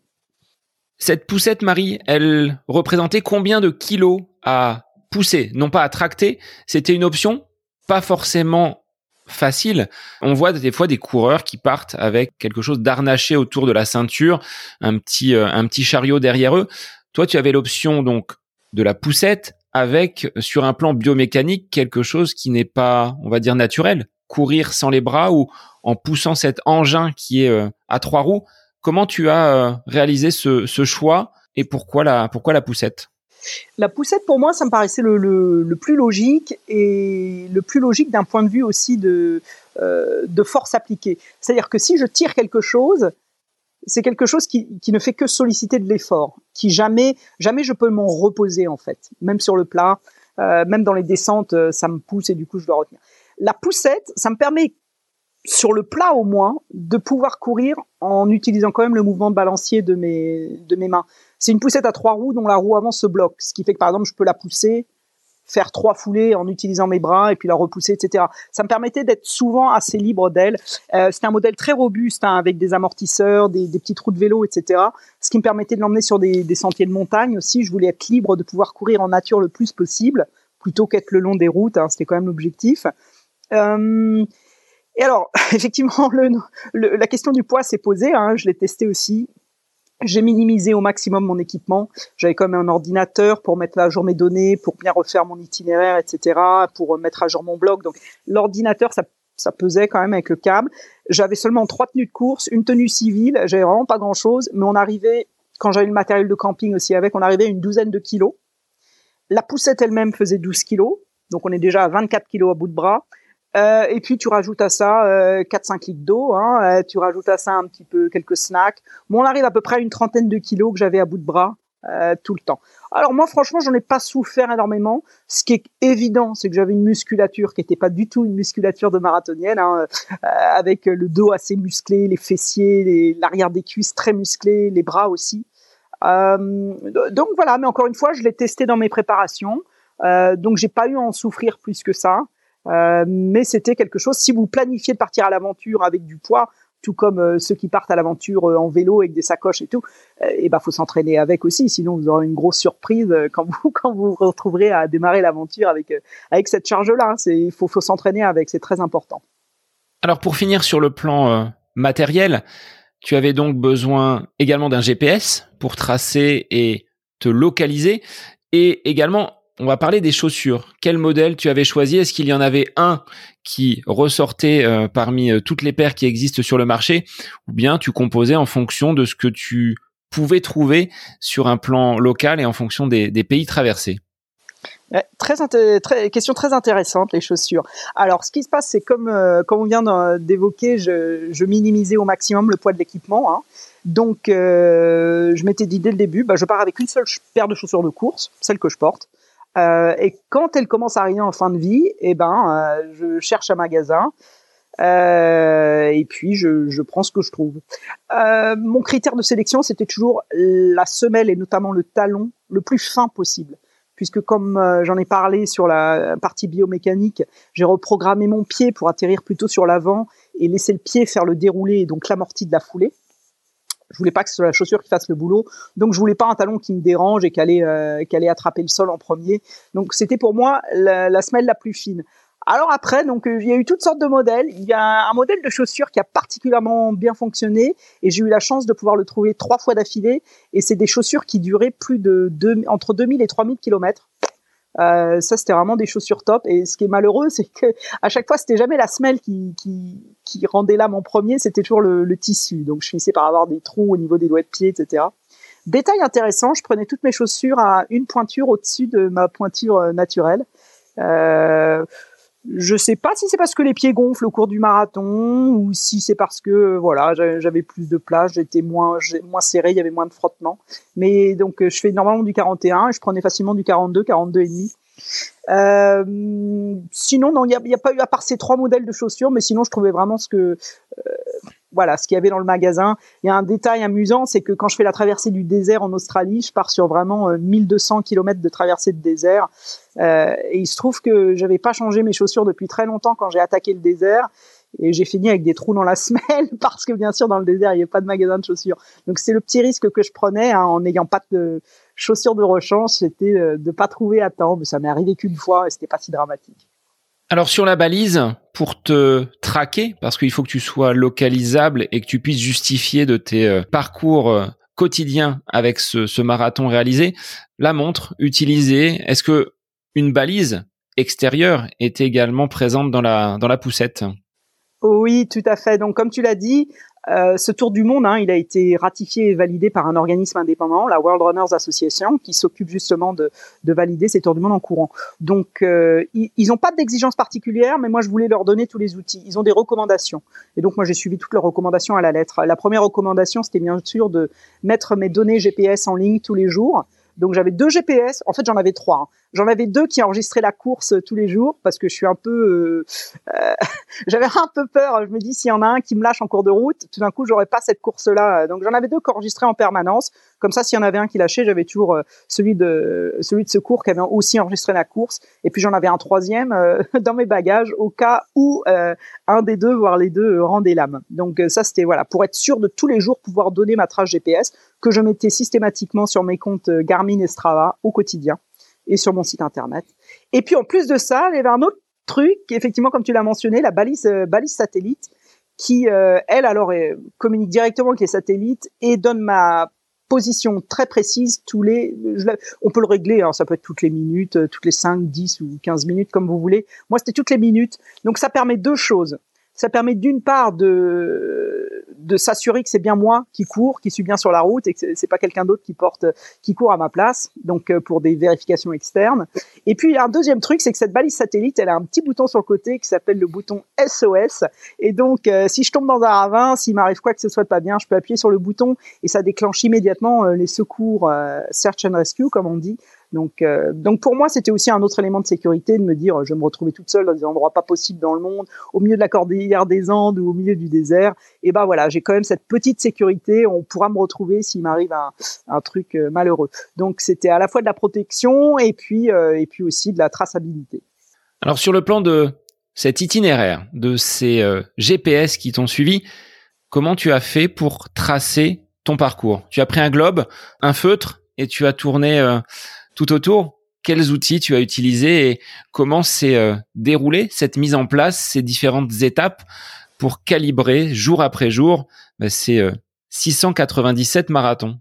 Cette poussette Marie, elle représentait combien de kilos à pousser, non pas à tracter C'était une option, pas forcément facile. On voit des fois des coureurs qui partent avec quelque chose d'arnaché autour de la ceinture, un petit euh, un petit chariot derrière eux. Toi, tu avais l'option donc de la poussette avec sur un plan biomécanique quelque chose qui n'est pas, on va dire naturel, courir sans les bras ou en poussant cet engin qui est euh, à trois roues. Comment tu as euh, réalisé ce, ce choix et pourquoi la pourquoi la poussette? La poussette, pour moi, ça me paraissait le, plus logique et le plus logique d'un point de vue aussi de, euh, force appliquée. C'est-à-dire que si je tire quelque chose, c'est quelque chose qui, ne fait que solliciter de l'effort, qui jamais, jamais je peux m'en reposer en fait, même sur le plat, euh, même dans les descentes, euh, ça me pousse et du coup je dois retenir. La poussette, ça me permet sur le plat au moins de pouvoir courir en utilisant quand même le mouvement de balancier de mes de mes mains. C'est une poussette à trois roues dont la roue avant se bloque, ce qui fait que par exemple je peux la pousser, faire trois foulées en utilisant mes bras et puis la repousser, etc. Ça me permettait d'être souvent assez libre d'elle. Euh, c'est un modèle très robuste hein, avec des amortisseurs, des, des petits trous de vélo, etc. Ce qui me permettait de l'emmener sur des, des, sentiers de montagne aussi. Je voulais être libre de pouvoir courir en nature le plus possible plutôt qu'être le long des routes. Hein, C'était quand même l'objectif. Euh, et alors, effectivement, la question du poids s'est posée. Hein, je l'ai testé aussi. J'ai minimisé au maximum mon équipement. J'avais quand même un ordinateur pour mettre à jour mes données, pour bien refaire mon itinéraire, etc., pour mettre à jour mon blog. Donc l'ordinateur, ça, ça pesait quand même avec le câble. J'avais seulement trois tenues de course, une tenue civile. J'avais vraiment pas grand-chose, mais on arrivait, quand j'avais le matériel de camping aussi avec, on arrivait à une douzaine de kilos. La poussette elle-même faisait 12 kilos, donc on est déjà à 24 kilos à bout de bras. Euh, et puis tu rajoutes à ça euh, 4-5 litres d'eau, hein, euh, tu rajoutes à ça un petit peu quelques snacks. Bon, on arrive à peu près à une trentaine de kilos que j'avais à bout de bras euh, tout le temps. Alors moi, franchement, j'en ai pas souffert énormément. Ce qui est évident, c'est que j'avais une musculature qui n'était pas du tout une musculature de marathonienne, hein, avec le dos assez musclé, les fessiers, l'arrière des cuisses très musclés, les bras aussi. donc voilà, mais encore une fois, je l'ai testé dans mes préparations. Euh, donc j'ai pas eu à en souffrir plus que ça. Euh, mais c'était quelque chose. Si vous planifiez de partir à l'aventure avec du poids, tout comme euh, ceux qui partent à l'aventure euh, en vélo avec des sacoches et tout, et ben faut s'entraîner avec aussi, sinon vous aurez une grosse surprise quand vous quand vous, retrouverez à démarrer l'aventure avec avec cette charge-là. C'est il faut faut s'entraîner avec, c'est très important. Alors pour finir sur le plan matériel, tu avais donc besoin également d'un GPS pour tracer et te localiser et également on va parler des chaussures. Quel modèle tu avais choisi? Est-ce qu'il y en avait un qui ressortait euh, parmi euh, toutes les paires qui existent sur le marché? Ou bien tu composais en fonction de ce que tu pouvais trouver sur un plan local et en fonction des, pays traversés? Très, très, question très intéressante les chaussures. Alors, ce qui se passe, c'est comme euh, comme on vient d'évoquer, je, minimisais au maximum le poids de l'équipement. Hein. Donc, je m'étais dit dès le début, bah, je pars avec une seule paire de chaussures de course, celle que je porte. Euh, et quand elle commence à arriver en fin de vie, eh ben, euh, je cherche un magasin. Euh, et puis je, je, prends ce que je trouve. Mon critère de sélection, c'était toujours la semelle et notamment le talon le plus fin possible, puisque comme j'en ai parlé sur la partie biomécanique, j'ai reprogrammé mon pied pour atterrir plutôt sur l'avant et laisser le pied faire le déroulé et donc l'amorti de la foulée. Je voulais pas que ce soit la chaussure qui fasse le boulot, donc je voulais pas un talon qui me dérange et qui allait, euh, attraper le sol en premier. Donc c'était pour moi la, semelle la plus fine. Alors après, donc euh, il y a eu toutes sortes de modèles. Il y a un modèle de chaussure qui a particulièrement bien fonctionné et j'ai eu la chance de pouvoir le trouver trois fois d'affilée. Et c'est des chaussures qui duraient plus de deux, entre 2000 et 3000 kilomètres. Euh, ça, c'était vraiment des chaussures top. Et ce qui est malheureux, c'est que à chaque fois, c'était jamais la semelle qui, rendait l'âme en premier, c'était toujours le, le, tissu. Donc, je finissais par avoir des trous au niveau des doigts de pied, etc. Détail intéressant, je prenais toutes mes chaussures à une pointure au-dessus de ma pointure euh, naturelle. Euh, je sais pas si c'est parce que les pieds gonflent au cours du marathon ou si c'est parce que euh, voilà j'avais plus de place, j'étais moins moins serré, il y avait moins de frottement. Mais donc euh, je fais normalement du 41 et je prenais facilement du 42, 42 et demi. Euh, sinon non, il n'y a, pas eu à part ces trois modèles de chaussures, mais sinon je trouvais vraiment ce que euh, voilà ce qu'il y avait dans le magasin. Il y a un détail amusant, c'est que quand je fais la traversée du désert en Australie, je pars sur vraiment 1200 km de traversée de désert euh, et il se trouve que j'avais pas changé mes chaussures depuis très longtemps quand j'ai attaqué le désert. Et j'ai fini avec des trous dans la semelle parce que bien sûr dans le désert il n'y a pas de magasin de chaussures. Donc c'est le petit risque que je prenais hein, en n'ayant pas de chaussures de rechange, c'était euh, de pas trouver à temps. Mais ça m'est arrivé qu'une fois et c'était pas si dramatique. Alors sur la balise, pour te traquer, parce qu'il faut que tu sois localisable et que tu puisses justifier de tes euh, parcours quotidiens avec ce, ce marathon réalisé, la montre utilisée, est-ce que une balise extérieure est également présente dans la, dans la poussette? Oui, tout à fait. Donc, comme tu l'as dit, euh, ce tour du monde, hein, il a été ratifié et validé par un organisme indépendant, la World Runners Association, qui s'occupe justement de, de, valider ces tours du monde en courant. Donc, euh, ils n'ont pas d'exigences particulières, mais moi, je voulais leur donner tous les outils. Ils ont des recommandations. Et donc, moi, j'ai suivi toutes leurs recommandations à la lettre. La première recommandation, c'était bien sûr de mettre mes données GPS en ligne tous les jours. Donc j'avais deux GPS. En fait, j'en avais trois. Hein. J'en avais deux qui enregistraient la course euh, tous les jours parce que je suis un peu, euh, euh j'avais un peu peur. Je me dis s'il y en a un qui me lâche en cours de route, tout d'un coup, j'aurais pas cette course-là. Donc j'en avais deux qui enregistraient en permanence. Comme ça, s'il y en avait un qui lâchait, j'avais toujours euh, celui de celui de secours qui avait aussi enregistré la course. Et puis j'en avais un troisième dans mes bagages au cas où un des deux, voire les deux, rendait l'âme. Donc ça, c'était voilà pour être sûr de tous les jours pouvoir donner ma trace GPS que je mettais systématiquement sur mes comptes Garmin et Strava au quotidien et sur mon site internet. Et puis en plus de ça, il y avait un autre truc, effectivement, comme tu l'as mentionné, la balise, euh, balise satellite, qui, euh, elle, alors, communique directement avec les satellites et donne ma position très précise tous les on peut le régler hein, ça peut être toutes les minutes euh, toutes les 5 10 ou 15 minutes comme vous voulez. Moi c'était toutes les minutes. Donc ça permet deux choses ça permet d'une part de de s'assurer que c'est bien moi qui cours, qui suis bien sur la route et que c'est pas quelqu'un d'autre qui porte, qui court à ma place. Donc euh, pour des vérifications externes. Et puis un deuxième truc, c'est que cette balise satellite, elle a un petit bouton sur le côté qui s'appelle le bouton SOS. Et donc euh, si je tombe dans un ravin, s'il m'arrive quoi que ce soit pas bien, je peux appuyer sur le bouton et ça déclenche immédiatement euh, les secours search and rescue comme on dit donc, euh, donc pour moi, c'était aussi un autre élément de sécurité de me dire, je vais me retrouver toute seule dans des endroits pas possibles dans le monde, au milieu de la cordillère des Andes ou au milieu du désert. Et ben voilà, j'ai quand même cette petite sécurité. On pourra me retrouver s'il m'arrive un, truc euh, malheureux. Donc c'était à la fois de la protection et puis euh, et puis aussi de la traçabilité. Alors sur le plan de cet itinéraire, de ces GPS qui t'ont suivi, comment tu as fait pour tracer ton parcours? Tu as pris un globe, un feutre et tu as tourné tout autour, quels outils tu as utilisés et comment s'est euh, déroulée cette mise en place, ces différentes étapes pour calibrer jour après jour bah, ces 697 euh, marathons?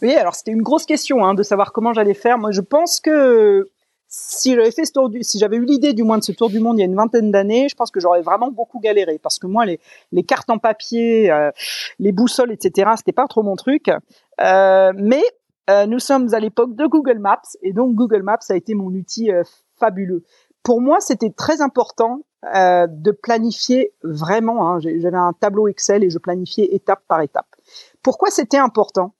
Oui, alors c'était une grosse question hein, de savoir comment j'allais faire. Moi, je pense que si j'avais fait ce tour du, si j'avais eu l'idée du moins de ce tour du monde il y a une vingtaine d'années, je pense que j'aurais vraiment beaucoup galéré parce que moi les, les cartes en papier, euh, les boussoles, etc. C'était pas trop mon truc. mais euh, nous sommes à l'époque de Google Maps et donc Google Maps a été mon outil euh, fabuleux. Pour moi, c'était très important euh, de planifier vraiment. Hein, J'avais un tableau Excel et je planifiais étape par étape. Pourquoi c'était important?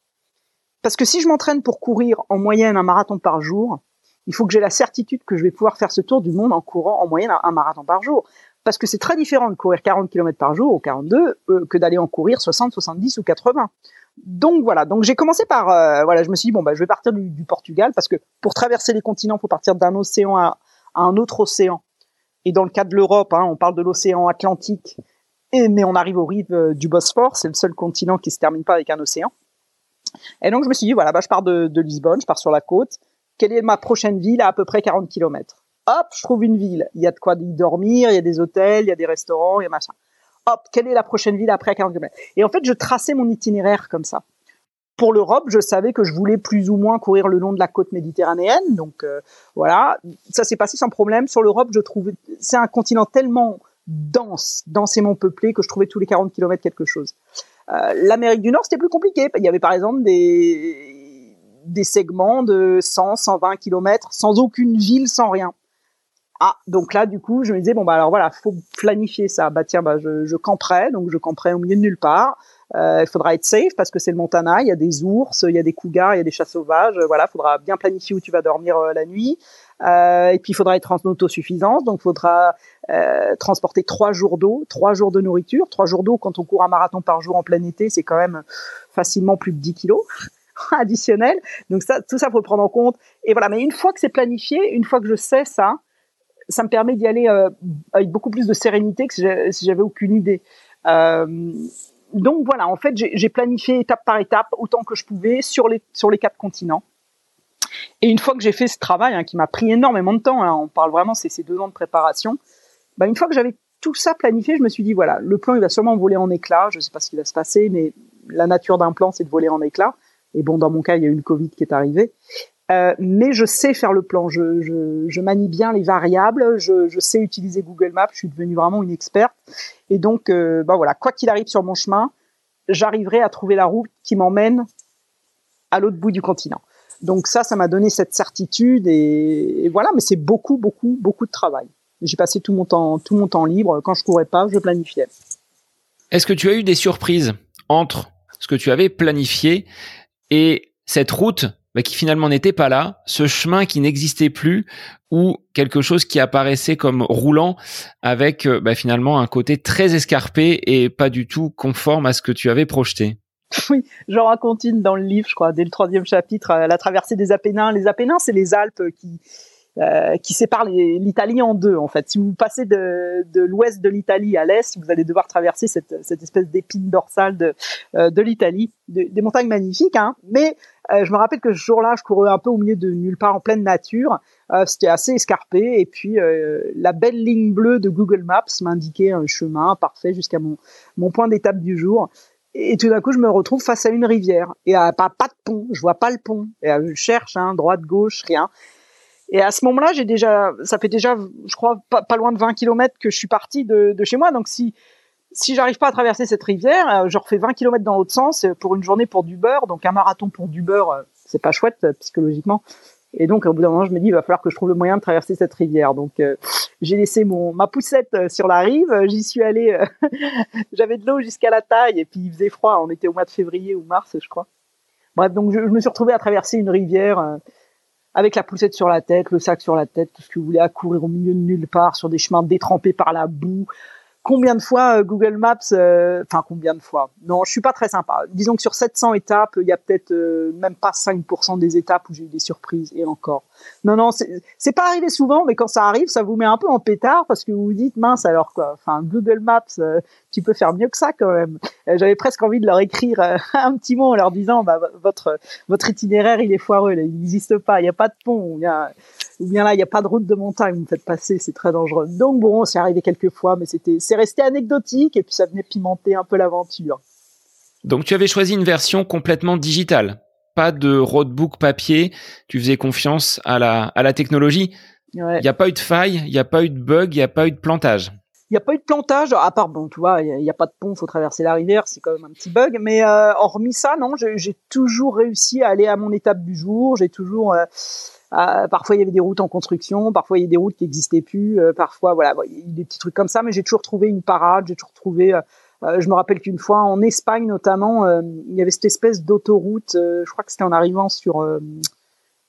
Parce que si je m'entraîne pour courir en moyenne un marathon par jour, il faut que j'ai la certitude que je vais pouvoir faire ce tour du monde en courant en moyenne un marathon par jour. Parce que c'est très différent de courir 40 km par jour ou 42 que d'aller en courir 60, 70 ou 80. Donc voilà, donc j'ai commencé par euh, voilà, je me suis dit bon bah je vais partir du, Portugal parce que pour traverser les continents, il faut partir d'un océan à, un autre océan. Et dans le cas de l'Europe, hein, on parle de l'océan Atlantique, mais on arrive aux rives euh, du Bosphore, c'est le seul continent qui se termine pas avec un océan. Et donc je me suis dit voilà, bah je pars de, de Lisbonne, je pars sur la côte. Quelle est ma prochaine ville à à peu près 40 km Hop, je trouve une ville. Il y a de quoi y dormir, il y a des hôtels, il y a des restaurants, il y a machin hop, quelle est la prochaine ville après 40 km Et en fait, je traçais mon itinéraire comme ça. Pour l'Europe, je savais que je voulais plus ou moins courir le long de la côte méditerranéenne, donc euh, voilà, ça s'est passé sans problème. Sur l'Europe, je trouvais, c'est un continent tellement dense, densément peuplé que je trouvais tous les 40 km quelque chose. Euh, L'Amérique du Nord, c'était plus compliqué. Il y avait par exemple des, des segments de 100, 120 km sans aucune ville, sans rien. Ah, donc là, du coup, je me disais, bon, bah alors voilà, faut planifier ça. Bah tiens, bah, je, camperai, donc je camperai au milieu de nulle part. Euh, il faudra être safe parce que c'est le Montana, il y a des ours, il y a des cougars, il y a des chats sauvages. Voilà, il faudra bien planifier où tu vas dormir euh, la nuit. Euh, et puis il faudra être en autosuffisance, donc il faudra euh, transporter trois jours d'eau, trois jours de nourriture. Trois jours d'eau, quand on court un marathon par jour en plein été, c'est quand même facilement plus de 10 kilos additionnels. Donc ça, tout ça faut le prendre en compte. Et voilà, mais une fois que c'est planifié, une fois que je sais ça, ça me permet d'y aller euh, avec beaucoup plus de sérénité que si j'avais aucune idée. Euh, donc voilà, en fait, j'ai planifié étape par étape autant que je pouvais sur les sur les quatre continents. Et une fois que j'ai fait ce travail, hein, qui m'a pris énormément de temps, hein, on parle vraiment, c'est ces deux ans de préparation. Bah, une fois que j'avais tout ça planifié, je me suis dit voilà, le plan il va sûrement voler en éclats. Je ne sais pas ce qui va se passer, mais la nature d'un plan c'est de voler en éclats. Et bon, dans mon cas, il y a eu le Covid qui est arrivé. Euh, mais je sais faire le plan, je, manie bien les variables, je, je, sais utiliser Google Maps, je suis devenue vraiment une experte. Et donc, euh, bah voilà, quoi qu'il arrive sur mon chemin, j'arriverai à trouver la route qui m'emmène à l'autre bout du continent. Donc ça, ça m'a donné cette certitude et, et voilà, mais c'est beaucoup, beaucoup, beaucoup de travail. J'ai passé tout mon temps, tout mon temps libre. Quand je courais pas, je planifiais. Est-ce que tu as eu des surprises entre ce que tu avais planifié et cette route bah, qui finalement n'était pas là, ce chemin qui n'existait plus, ou quelque chose qui apparaissait comme roulant avec euh, bah, finalement un côté très escarpé et pas du tout conforme à ce que tu avais projeté. Oui, j'en raconte une dans le livre, je crois, dès le troisième chapitre, euh, la traversée des Apennins. Les Apennins, c'est les Alpes qui, euh, qui séparent l'Italie en deux, en fait. Si vous passez de, de l'ouest de l'Italie à l'est, vous allez devoir traverser cette, cette espèce d'épine dorsale de, euh, de l'Italie. des montagnes magnifiques, hein, mais je me rappelle que ce jour-là, je courais un peu au milieu de nulle part en pleine nature. Euh, C'était assez escarpé et puis euh, la belle ligne bleue de Google Maps m'indiquait un chemin parfait jusqu'à mon, mon point d'étape du jour. Et tout d'un coup, je me retrouve face à une rivière et à, pas, de pont. Je vois pas le pont. Et je cherche, hein, droite, gauche, rien. Et à ce moment-là, j'ai déjà, ça fait déjà, je crois, pas, loin de 20 kilomètres que je suis parti de, de chez moi. Donc si si j'arrive pas à traverser cette rivière, euh, je refais 20 kilomètres dans l'autre sens euh, pour une journée pour du beurre. Donc un marathon pour du beurre, euh, c'est pas chouette psychologiquement. Et donc au bout d'un moment, je me dis, il va falloir que je trouve le moyen de traverser cette rivière. Donc j'ai laissé mon ma poussette sur la rive. J'y suis allé. J'avais de l'eau jusqu'à la taille et puis il faisait froid. On était au mois de février ou mars, je crois. Bref, donc je me suis retrouvé à traverser une rivière avec la poussette sur la tête, le sac sur la tête, tout ce que vous voulez, à courir au milieu de nulle part, sur des chemins détrempés par la boue. Combien de fois euh, Google Maps, euh, enfin combien de fois? Non, je suis pas très sympa. Disons que sur 700 étapes, il y a peut-être euh, même pas 5% des étapes où j'ai eu des surprises et encore. Non, non, c'est pas arrivé souvent, mais quand ça arrive, ça vous met un peu en pétard parce que vous vous dites mince alors quoi. Enfin Google Maps, tu peux faire mieux que ça quand même. J'avais presque envie de leur écrire un petit mot en leur disant bah, votre votre itinéraire il est foireux, il n'existe pas, il n'y a pas de pont, il a ou bien là, il n'y a pas de route de montagne, vous me faites passer, c'est très dangereux. Donc bon, c'est arrivé quelques fois, mais c'était, c'est resté anecdotique et puis ça venait pimenter un peu l'aventure. Donc tu avais choisi une version complètement digitale, pas de roadbook papier, tu faisais confiance à la, à la technologie. Il n'y a pas eu de faille, il n'y a pas eu de bug, il n'y a pas eu de plantage. Il n'y a pas eu de plantage, à part, bon, tu vois, il n'y a, pas de pont, faut traverser la rivière, c'est quand même un petit bug. Mais euh, hormis ça, non, j'ai toujours réussi à aller à mon étape du jour. J'ai toujours, euh, parfois il y avait des routes en construction, parfois il y a des routes qui n'existaient plus, euh, parfois voilà, il y a des petits trucs comme ça, mais j'ai toujours trouvé une parade, j'ai toujours trouvé. Euh, je me rappelle qu'une fois en Espagne notamment, il y avait cette espèce d'autoroute, je crois que c'était en arrivant sur,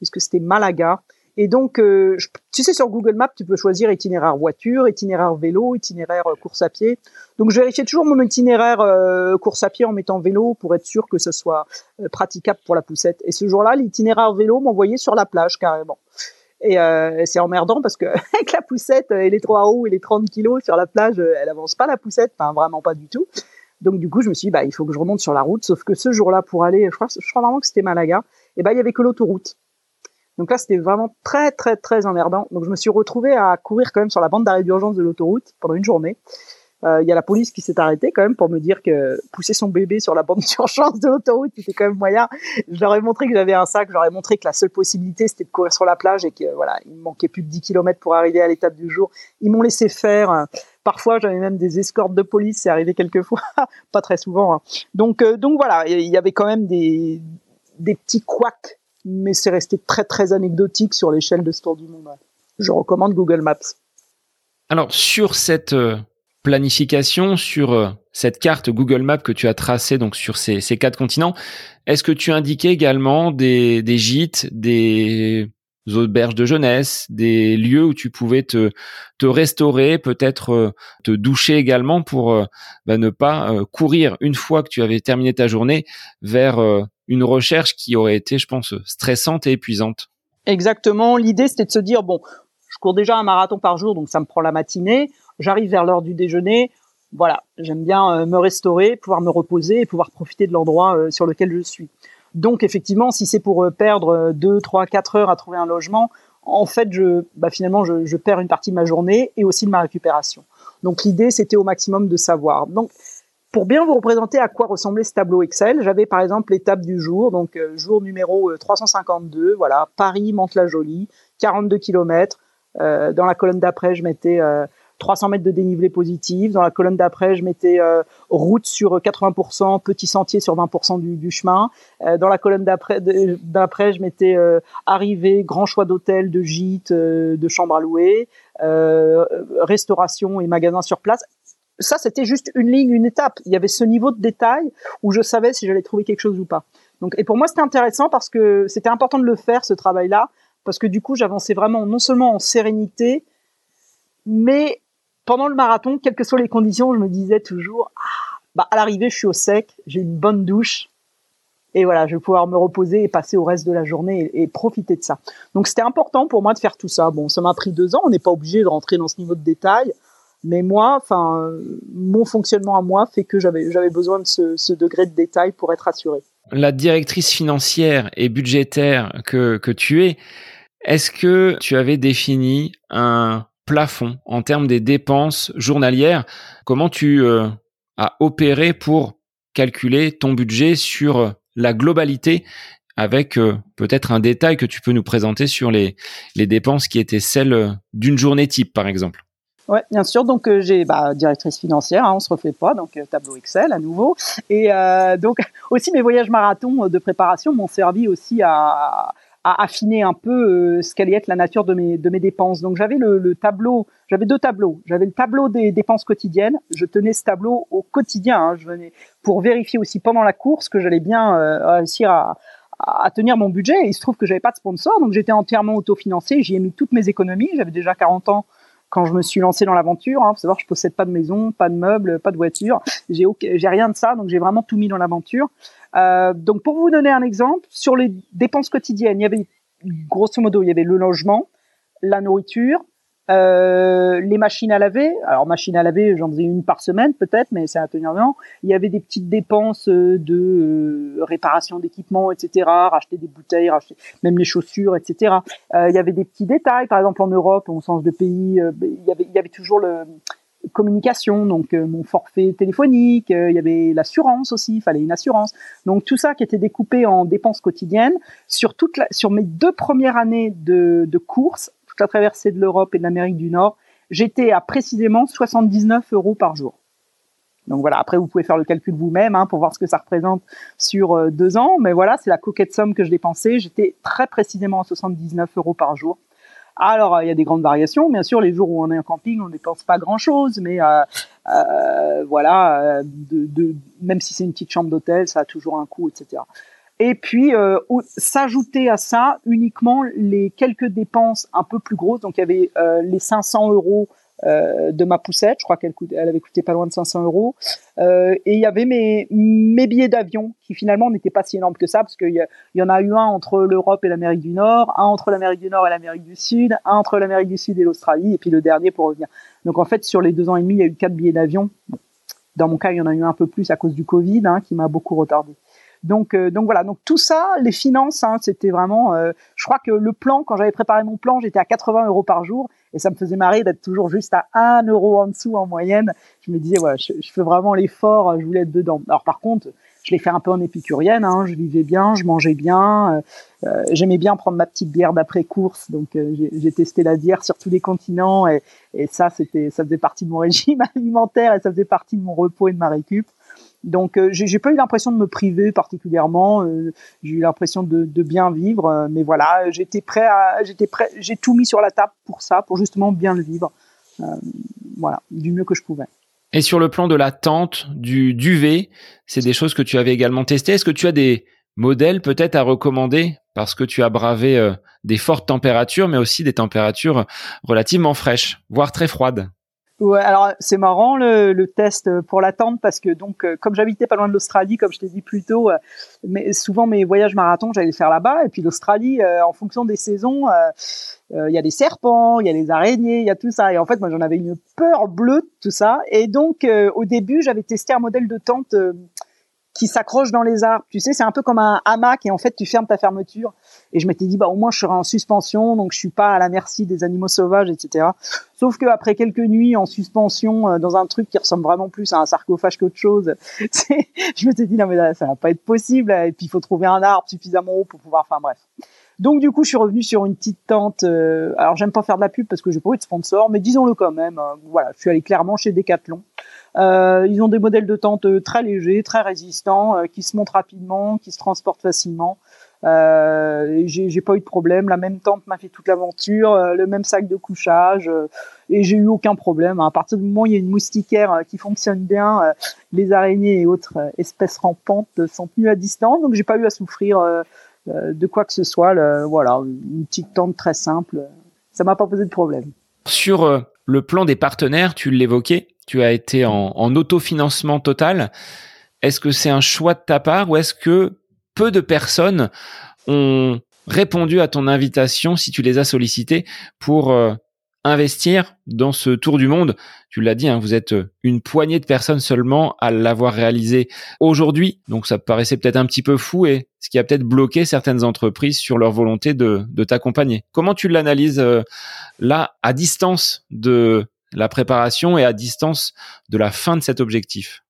est-ce que c'était Malaga, et donc, euh, tu sais, sur Google Maps, tu peux choisir itinéraire voiture, itinéraire vélo, itinéraire euh, course à pied. Donc, je vérifiais toujours mon itinéraire euh, course à pied en mettant vélo pour être sûr que ce soit praticable pour la poussette. Et ce jour-là, l'itinéraire vélo m'envoyait sur la plage carrément. Et c'est emmerdant parce que avec la poussette et les trois roues et les 30 kilos sur la plage, elle avance pas la poussette, enfin vraiment pas du tout. Donc du coup, je me suis dit, bah, il faut que je remonte sur la route. Sauf que ce jour-là, pour aller, je crois, je crois vraiment que c'était Malaga, et ben il y avait que l'autoroute. Donc là, c'était vraiment très, très, très emmerdant. Donc je me suis retrouvé à courir quand même sur la bande d'arrêt d'urgence de l'autoroute pendant une journée. Euh, il y a la police qui s'est arrêtée quand même pour me dire que pousser son bébé sur la bande d'urgence de l'autoroute, c'était quand même moyen. Je leur ai montré que j'avais un sac, je leur ai montré que la seule possibilité, c'était de courir sur la plage et que voilà, il me manquait plus de 10 km pour arriver à l'étape du jour. Ils m'ont laissé faire. Parfois, j'avais même des escortes de police, c'est arrivé quelques fois, pas très souvent. Hein. Donc, euh, donc voilà, il y avait quand même des, des petits couacs mais c'est resté très très anecdotique sur l'échelle de ce Tour du Monde. je recommande Google Maps. Alors sur cette euh, planification, sur euh, cette carte Google Maps que tu as tracée donc sur ces, quatre continents, est-ce que tu indiquais également des, gîtes, des auberges de jeunesse, des lieux où tu pouvais te, te restaurer, peut-être euh, te doucher également pour bah, ne pas courir une fois que tu avais terminé ta journée vers une recherche qui aurait été, je pense, stressante et épuisante? Exactement. L'idée, c'était de se dire, bon, je cours déjà un marathon par jour, donc ça me prend la matinée. J'arrive vers l'heure du déjeuner. Voilà, j'aime bien euh, me restaurer, pouvoir me reposer et pouvoir profiter de l'endroit euh, sur lequel je suis. Donc effectivement, si c'est pour euh, perdre 2, 3, 4 heures à trouver un logement, en fait, je, bah, finalement, je, perds une partie de ma journée et aussi de ma récupération. Donc l'idée, c'était au maximum de savoir. Donc pour bien vous représenter à quoi ressemblait ce tableau Excel, j'avais par exemple l'étape du jour, donc jour numéro 352, voilà, Paris, Mantes-la-Jolie, 42 km, dans la colonne d'après, je mettais 300 euh, mètres de dénivelé positif. Dans la colonne d'après, je mettais euh, route sur 80%, petit sentier sur 20% du, chemin. dans la colonne d'après, d'après, je mettais arrivée, grand choix d'hôtels, de gîtes, de chambres à louer, restauration et magasins sur place. Ça, c'était juste une ligne, une étape. Il y avait ce niveau de détail où je savais si j'allais trouver quelque chose ou pas. Donc, et pour moi, c'était intéressant parce que c'était important de le faire, ce travail-là, parce que du coup, j'avançais vraiment non seulement en sérénité, mais pendant le marathon, quelles que soient les conditions, je me disais toujours, ah, bah, à l'arrivée, je suis au sec, j'ai une bonne douche, et voilà, je vais pouvoir me reposer et passer au reste de la journée et, profiter de ça. Donc c'était important pour moi de faire tout ça. Bon, ça m'a pris deux ans, on n'est pas obligé de rentrer dans ce niveau de détail, mais moi, enfin, mon fonctionnement à moi fait que j'avais besoin de ce, ce degré de détail pour être assuré. La directrice financière et budgétaire que, que tu es, est-ce que tu avais défini un plafond en termes des dépenses journalières Comment tu euh, as opéré pour calculer ton budget sur la globalité avec euh, peut-être un détail que tu peux nous présenter sur les, les dépenses qui étaient celles d'une journée type, par exemple? Ouais, bien sûr. Donc euh, j'ai bah, directrice financière, hein, on se refait pas, donc tableau Excel à nouveau. Et donc aussi mes voyages marathons de préparation m'ont servi aussi à, à affiner un peu euh, ce qu'allait être la nature de mes, de mes dépenses. Donc j'avais le, tableau, j'avais deux tableaux. J'avais le tableau des dépenses quotidiennes. Je tenais ce tableau au quotidien. Hein. Je venais pour vérifier aussi pendant la course que j'allais bien euh, réussir à, à, tenir mon budget. Et il se trouve que j'avais pas de sponsor, donc j'étais entièrement autofinancé. J'y ai mis toutes mes économies. J'avais déjà 40 ans quand je me suis lancé dans l'aventure. Hein. Faut savoir, je possède pas de maison, pas de meubles, pas de voiture. J'ai rien de ça, donc j'ai vraiment tout mis dans l'aventure. Euh, donc pour vous donner un exemple, sur les dépenses quotidiennes, il y avait grosso modo, il y avait le logement, la nourriture, euh, les machines à laver. Alors machines à laver, j'en faisais une par semaine peut-être, mais c'est un tenir Il y avait des petites dépenses euh, de réparation d'équipements, etc. Racheter des bouteilles, racheter même les chaussures, etc. il y avait des petits détails, par exemple en Europe, en sens de pays, il y avait il y avait toujours le communication, donc euh, mon forfait téléphonique, euh, il y avait l'assurance aussi, il fallait une assurance. Donc tout ça qui était découpé en dépenses quotidiennes sur toute sur mes deux premières années de, de course, la traversée de l'Europe et de l'Amérique du Nord, j'étais à précisément 79 euros par jour. Donc voilà, après vous pouvez faire le calcul vous-même hein, pour voir ce que ça représente sur euh, deux ans, mais voilà, c'est la coquette somme que je dépensais. J'étais très précisément à 79 euros par jour. Alors, il y a des grandes variations. Bien sûr, les jours où on est en camping, on ne dépense pas grand-chose, mais euh, euh, voilà, même si c'est une petite chambre d'hôtel, ça a toujours un coût, etc. Et puis, euh, s'ajouter à ça uniquement les quelques dépenses un peu plus grosses. Donc, il y avait les 500 euros euh, de ma poussette. Je crois qu'elle elle avait coûté pas loin de 500 euros. Euh, et il y avait mes, billets d'avion qui finalement n'étaient pas si énormes que ça parce qu'il y, y, en a eu un entre l'Europe et l'Amérique du Nord, un entre l'Amérique du Nord et l'Amérique du Sud, un entre l'Amérique du Sud et l'Australie et puis le dernier pour revenir. Donc en fait sur les deux ans et demi il y a eu quatre billets d'avion. Dans mon cas il y en a eu un peu plus à cause du Covid hein, qui m'a beaucoup retardé. Donc, euh, donc voilà. Donc tout ça, les finances, hein, c'était vraiment. Euh, je crois que le plan, quand j'avais préparé mon plan, j'étais à 80 euros par jour et ça me faisait marrer d'être toujours juste à 1 euro en dessous en moyenne. Je me disais, voilà, je, fais vraiment l'effort, je voulais être dedans. Alors par contre, je l'ai fait un peu en épicurienne, hein, je vivais bien, je mangeais bien, euh, j'aimais bien prendre ma petite bière d'après course, donc j'ai testé la bière sur tous les continents et, et ça c'était, ça faisait partie de mon régime alimentaire et ça faisait partie de mon repos et de ma récup. Donc euh, j'ai pas eu l'impression de me priver particulièrement. Euh, j'ai eu l'impression de, bien vivre, euh, mais voilà, j'étais prêt à, j'étais prêt, j'ai tout mis sur la table pour ça, pour justement bien le vivre. voilà, du mieux que je pouvais. Et sur le plan de la tente, du duvet, c'est des choses que tu avais également testées. Est-ce que tu as des modèles peut-être à recommander parce que tu as bravé des fortes températures, mais aussi des températures relativement fraîches, voire très froides? Ouais, alors c'est marrant le, le, test pour l'attente parce que donc euh, comme j'habitais pas loin de l'Australie, comme je t'ai dit plus tôt, euh, mais souvent mes voyages marathons j'allais faire là-bas et puis l'Australie euh, en fonction des saisons, il y a des serpents, il y a des araignées, il y a tout ça. Et en fait moi j'en avais une peur bleue tout ça. Et donc au début j'avais testé un modèle de tente qui s'accroche dans les arbres. Tu sais, c'est un peu comme un hamac et en fait, tu fermes ta fermeture. Et je m'étais dit, bah au moins, je serai en suspension, donc je suis pas à la merci des animaux sauvages, etc. Sauf que après quelques nuits en suspension euh, dans un truc qui ressemble vraiment plus à un sarcophage qu'autre chose, je m'étais dit non mais ça va pas être possible. Et puis il faut trouver un arbre suffisamment haut pour pouvoir. Enfin bref. Donc du coup, je suis revenu sur une petite tente. Euh, alors j'aime pas faire de la pub parce que j'ai pas eu de sponsor, mais disons-le quand même. Euh, voilà, je suis allé clairement chez Decathlon. Euh, ils ont des modèles de tente euh, très légers, très résistants, euh, qui se montent rapidement, qui se transportent facilement. Euh, j'ai pas eu de problème. La même tente m'a fait toute l'aventure, le même sac de couchage, et j'ai eu aucun problème. À partir du moment où il y a une moustiquaire qui fonctionne bien, les araignées et autres espèces rampantes sont tenues à distance, donc j'ai pas eu à souffrir de quoi que ce soit. voilà, une petite tente très simple, ça m'a pas posé de problème. Sur le plan des partenaires, tu l'évoquais, tu as été en, en autofinancement total. Est-ce que c'est un choix de ta part ou est-ce que peu de personnes ont répondu à ton invitation si tu les as sollicités pour euh, investir dans ce tour du monde. Tu l'as dit, hein, vous êtes une poignée de personnes seulement à l'avoir réalisé aujourd'hui, donc ça paraissait peut-être un petit peu fou et ce qui a peut-être bloqué certaines entreprises sur leur volonté de, de t'accompagner. Comment tu l'analyses euh, là à distance de la préparation et à distance de la fin de cet objectif?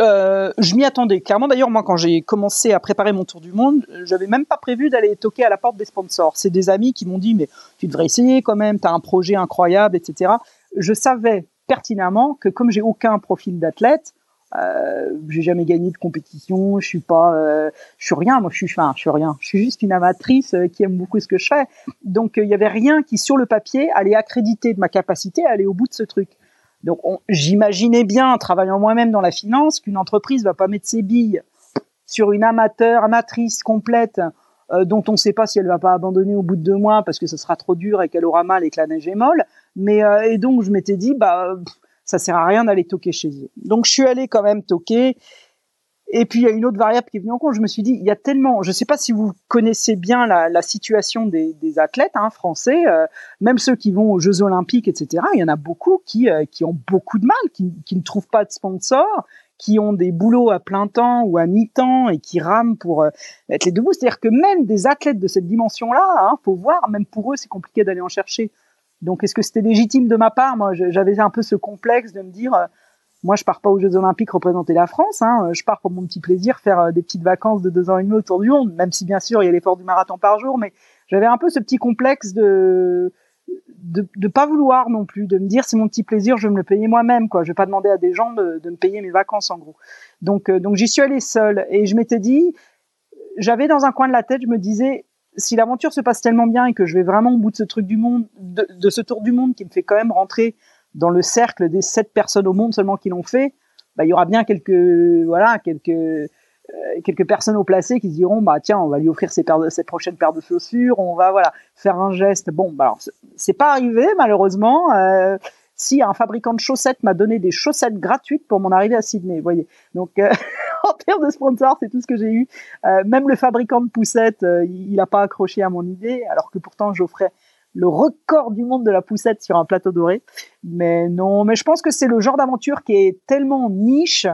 Euh, je m'y attendais clairement. D'ailleurs, moi, quand j'ai commencé à préparer mon tour du monde, j'avais même pas prévu d'aller toquer à la porte des sponsors. C'est des amis qui m'ont dit mais tu devrais essayer quand même. tu as un projet incroyable, etc. Je savais pertinemment que comme j'ai aucun profil d'athlète, euh, j'ai jamais gagné de compétition, je suis pas, euh, je suis rien, moi je suis, enfin, je suis rien, je suis juste une amatrice euh, qui aime beaucoup ce que je fais. Donc euh, il y avait rien qui sur le papier allait accréditer de ma capacité à aller au bout de ce truc. Donc j'imaginais bien, en travaillant moi-même dans la finance, qu'une entreprise va pas mettre ses billes sur une amateur, amatrice complète, euh, dont on ne sait pas si elle va pas abandonner au bout de deux mois parce que ce sera trop dur et qu'elle aura mal et que la neige est molle. Mais et donc je m'étais dit bah ça sert à rien d'aller toquer chez eux. Donc je suis allé quand même toquer. Et puis il y a une autre variable qui est venue en compte. Je me suis dit, il y a tellement, je ne sais pas si vous connaissez bien la, situation des, athlètes hein, français, euh, même ceux qui vont aux Jeux Olympiques, etc. Il y en a beaucoup qui, euh, qui ont beaucoup de mal, qui, qui ne trouvent pas de sponsors, qui ont des boulots à plein temps ou à mi-temps et qui rament pour euh, être les debout. C'est-à-dire que même des athlètes de cette dimension-là, hein, faut voir, même pour eux, c'est compliqué d'aller en chercher. Donc, est-ce que c'était légitime de ma part? Moi, j'avais un peu ce complexe de me dire, moi, je pars pas aux Jeux Olympiques représenter la France. Hein, je pars pour mon petit plaisir, faire euh, des petites vacances de deux ans et demi autour du monde, même si bien sûr il y a l'effort du marathon par jour. Mais j'avais un peu ce petit complexe de de, de pas vouloir non plus, de me dire c'est mon petit plaisir, je vais me le payer moi-même. Quoi, je vais pas demander à des gens de, de me payer mes vacances en gros. Donc, euh, donc j'y suis allée seule et je m'étais dit, j'avais dans un coin de la tête, je me disais si l'aventure se passe tellement bien et que je vais vraiment au bout de ce truc du monde, de, ce tour du monde qui me fait quand même rentrer dans le cercle des sept personnes au monde seulement qui l'ont fait, bah, il y aura bien quelques, voilà, quelques, euh, quelques personnes au placé qui se diront, bah, tiens, on va lui offrir cette prochaine paire de chaussures, on va, voilà, faire un geste. Bon, bah, alors, c'est pas arrivé, malheureusement. Euh, si un fabricant de chaussettes m'a donné des chaussettes gratuites pour mon arrivée à Sydney, vous voyez. Donc, euh, en termes de sponsors, c'est tout ce que j'ai eu. Euh, même le fabricant de poussettes, euh, il n'a pas accroché à mon idée, alors que pourtant j'offrais le record du monde de la poussette sur un plateau doré. Mais non, mais je pense que c'est le genre d'aventure qui est tellement niche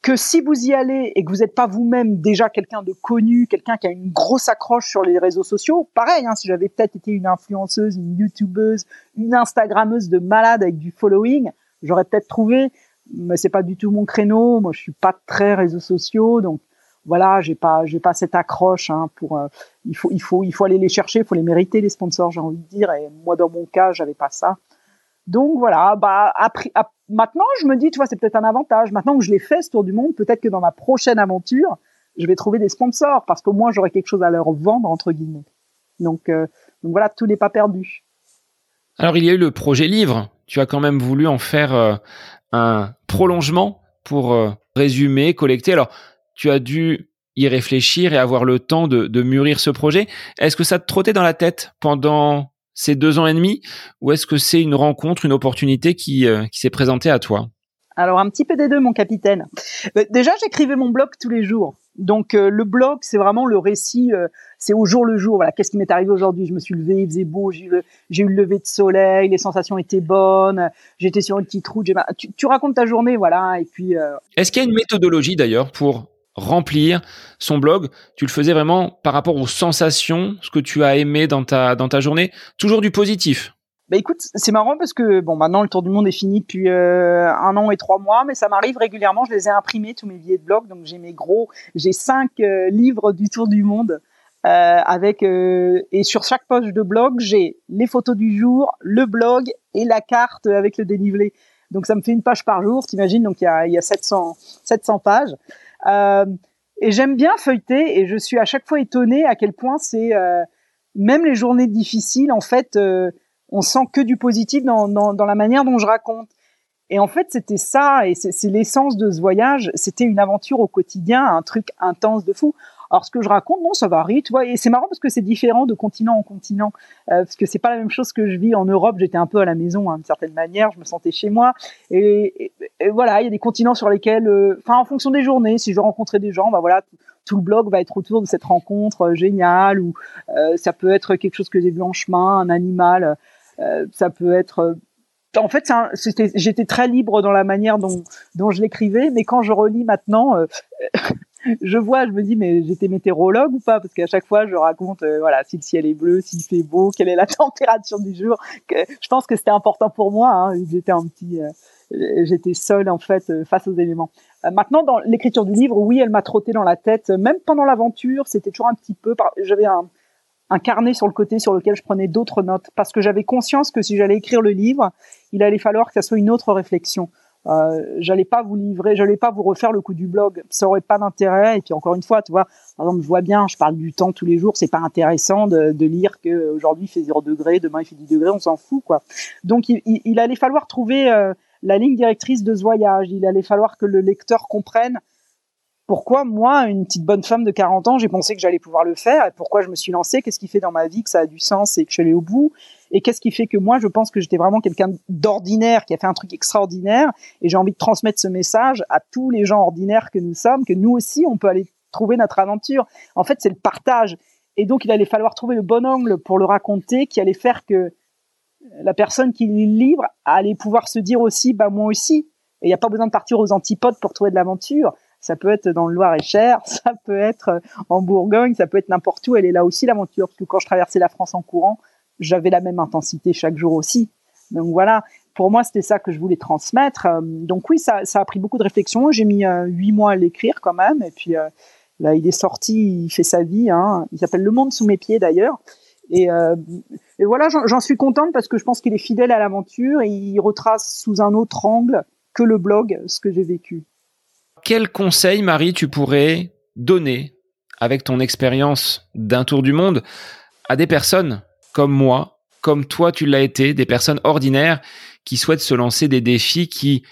que si vous y allez et que vous n'êtes pas vous-même déjà quelqu'un de connu, quelqu'un qui a une grosse accroche sur les réseaux sociaux, pareil, hein, si j'avais peut-être été une influenceuse, une youtubeuse, une instagrammeuse de malade avec du following, j'aurais peut-être trouvé mais c'est pas du tout mon créneau. Moi, je suis pas très réseaux sociaux, donc voilà, j'ai pas, j'ai pas cette accroche hein, pour. Euh, il faut, il faut, il faut aller les chercher, il faut les mériter les sponsors, j'ai envie de dire. Et moi, dans mon cas, j'avais pas ça. Donc voilà, bah après, maintenant je me dis, tu vois, c'est peut-être un avantage. Maintenant que je l'ai fait ce tour du monde, peut-être que dans ma prochaine aventure, je vais trouver des sponsors parce qu'au moins j'aurai quelque chose à leur vendre entre guillemets. Donc, euh, donc voilà, tout n'est pas perdu. Alors il y a eu le projet livre. Tu as quand même voulu en faire euh, un prolongement pour résumer, collecter. Alors tu as dû y réfléchir et avoir le temps de, de mûrir ce projet. Est-ce que ça te trottait dans la tête pendant ces deux ans et demi ou est-ce que c'est une rencontre, une opportunité qui, qui s'est présentée à toi? Alors un petit peu des deux, mon capitaine. Déjà, j'écrivais mon blog tous les jours. Donc euh, le blog, c'est vraiment le récit, euh, c'est au jour le jour. Voilà, qu'est-ce qui m'est arrivé aujourd'hui? Je me suis levé, il faisait beau, j'ai eu, le, eu le lever de soleil, les sensations étaient bonnes, j'étais sur une petite route. Tu, tu, racontes ta journée, voilà. Et puis. Euh, Est-ce qu'il y a une méthodologie d'ailleurs pour remplir son blog Tu le faisais vraiment par rapport aux sensations, ce que tu as aimé dans ta dans ta journée, toujours du positif. Bah écoute, c'est marrant parce que bon, maintenant le tour du monde est fini depuis euh, un an et trois mois, mais ça m'arrive régulièrement. Je les ai imprimés tous mes billets de blog, donc j'ai mes gros, j'ai cinq euh, livres du tour du monde euh, avec et sur chaque page de blog j'ai les photos du jour, le blog et la carte avec le dénivelé. Donc ça me fait une page par jour, t'imagines? Donc il y a, y a 700 700 pages. Et j'aime bien feuilleter et je suis à chaque fois étonnée à quel point c'est même les journées difficiles en fait on sent que du positif dans, dans, la manière dont je raconte. Et en fait, c'était ça, et c'est l'essence de ce voyage. C'était une aventure au quotidien, un truc intense de fou. Alors, ce que je raconte, non, ça varie, tu vois. Et c'est marrant parce que c'est différent de continent en continent, euh, parce que c'est pas la même chose que je vis en Europe. J'étais un peu à la maison, hein, d'une certaine manière. Je me sentais chez moi. Et, voilà, il y a des continents sur lesquels, euh, enfin, en fonction des journées, si je rencontrais des gens, bah voilà, tout, le blog va être autour de cette rencontre euh, géniale, ou ça peut être quelque chose que j'ai vu en chemin, un animal. Ça peut être en fait, j'étais très libre dans la manière dont, je l'écrivais, mais quand je relis maintenant, je vois, je me dis, mais j'étais météorologue ou pas? Parce qu'à chaque fois, je raconte, voilà, si le ciel est bleu, s'il fait beau, quelle est la température du jour? Je pense que c'était important pour moi. Hein, j'étais un petit, j'étais seule en fait face aux éléments. maintenant, dans l'écriture du livre, oui, elle m'a trotté dans la tête, même pendant l'aventure. C'était toujours un petit peu. J'avais un un carnet sur le côté sur lequel je prenais d'autres notes parce que j'avais conscience que si j'allais écrire le livre, il allait falloir que ça soit une autre réflexion. Euh, j'allais pas vous livrer, j'allais pas vous refaire le coup du blog, ça aurait pas d'intérêt. Et puis encore une fois, tu vois, par exemple, je vois bien, je parle du temps tous les jours, c'est pas intéressant de, de lire que aujourd'hui il fait 0 degré, demain il fait 10 degrés, on s'en fout quoi. Donc il, il, allait falloir trouver euh, la ligne directrice de ce voyage, il allait falloir que le lecteur comprenne pourquoi moi, une petite bonne femme de 40 ans, j'ai pensé que j'allais pouvoir le faire et pourquoi je me suis lancée, qu'est-ce qui fait dans ma vie que ça a du sens et que je suis allée au bout? Et qu'est-ce qui fait que moi, je pense que j'étais vraiment quelqu'un d'ordinaire qui a fait un truc extraordinaire et j'ai envie de transmettre ce message à tous les gens ordinaires que nous sommes, que nous aussi, on peut aller trouver notre aventure. En fait, c'est le partage. Et donc, il allait falloir trouver le bon angle pour le raconter qui allait faire que la personne qui lit le livre allait pouvoir se dire aussi, bah, moi aussi. Et il n'y a pas besoin de partir aux antipodes pour trouver de l'aventure. Ça peut être dans le Loir-et-Cher, ça peut être en Bourgogne, ça peut être n'importe où. Elle est là aussi l'aventure. Parce que quand je traversais la France en courant, j'avais la même intensité chaque jour aussi. Donc voilà, pour moi, c'était ça que je voulais transmettre. Euh, donc oui, ça, a pris beaucoup de réflexion. J'ai mis euh, huit mois à l'écrire quand même. Et puis euh, là, il est sorti, il fait sa vie. Hein. Il s'appelle Le Monde sous mes pieds d'ailleurs. Et, et voilà, j'en suis contente parce que je pense qu'il est fidèle à l'aventure et il retrace sous un autre angle que le blog ce que j'ai vécu quel conseil, Marie, tu pourrais donner avec ton expérience d'un tour du monde à des personnes comme moi, comme toi tu l'as été, des personnes ordinaires qui souhaitent se lancer des défis qui,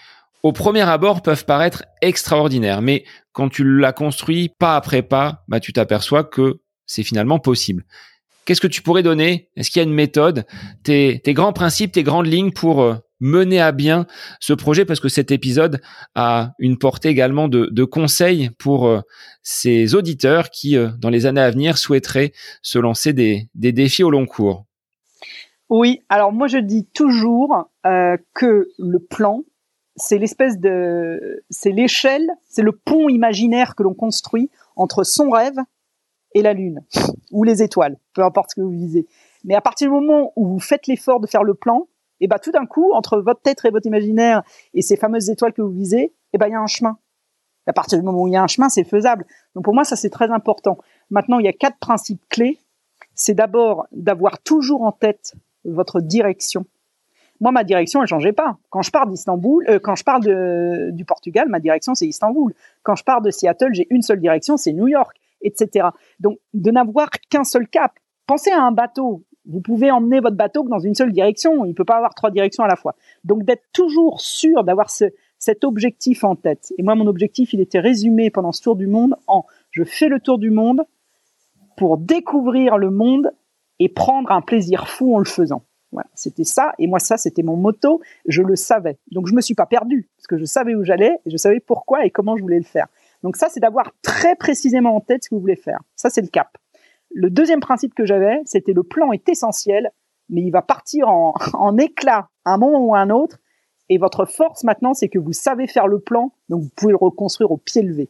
au premier abord, peuvent paraître extraordinaires, mais quand tu l'as construit pas après pas, bah, tu t'aperçois que c'est finalement possible. Qu'est-ce que tu pourrais donner? Est-ce qu'il y a une méthode? Tes, tes, grands principes, tes grandes lignes pour euh, mener à bien ce projet parce que cet épisode a une portée également de, conseils pour euh, ces auditeurs qui, euh, dans les années à venir, souhaiteraient se lancer des, défis au long cours. Oui, alors moi je dis toujours euh, que le plan, c'est l'espèce de, c'est l'échelle, c'est le pont imaginaire que l'on construit entre son rêve et la lune ou les étoiles, peu importe ce que vous visez. Mais à partir du moment où vous faites l'effort de faire le plan, et bah tout d'un coup, entre votre tête et votre imaginaire et ces fameuses étoiles que vous visez, et ben il y a un chemin. À partir du moment où il y a un chemin, c'est faisable. Donc pour moi, ça c'est très important. Maintenant, il y a quatre principes clés. C'est d'abord d'avoir toujours en tête votre direction. moi, ma direction, elle changeait pas. Quand je pars d'Istanbul, euh, quand je pars du Portugal, ma direction, c'est Istanbul. Quand je pars de Seattle, j'ai une seule direction, c'est New York, etc. Donc, de n'avoir qu'un seul cap. Pensez à un bateau. Vous pouvez emmener votre bateau dans une seule direction. Il peut pas avoir trois directions à la fois. Donc, d'être toujours sûr d'avoir ce, cet objectif en tête. Et moi, mon objectif, il était résumé pendant ce tour du monde en je fais le tour du monde pour découvrir le monde et prendre un plaisir fou en le faisant. Voilà, c'était ça. Et moi, ça, c'était mon motto. Je le savais. Donc, je me suis pas perdu parce que je savais où j'allais et je savais pourquoi et comment je voulais le faire. Donc, ça, c'est d'avoir très précisément en tête ce que vous voulez faire. Ça, c'est le cap. Le deuxième principe que j'avais, c'était le plan est essentiel, mais il va partir en, en éclat à un moment ou à un autre. Et votre force maintenant, c'est que vous savez faire le plan, donc vous pouvez le reconstruire au pied levé.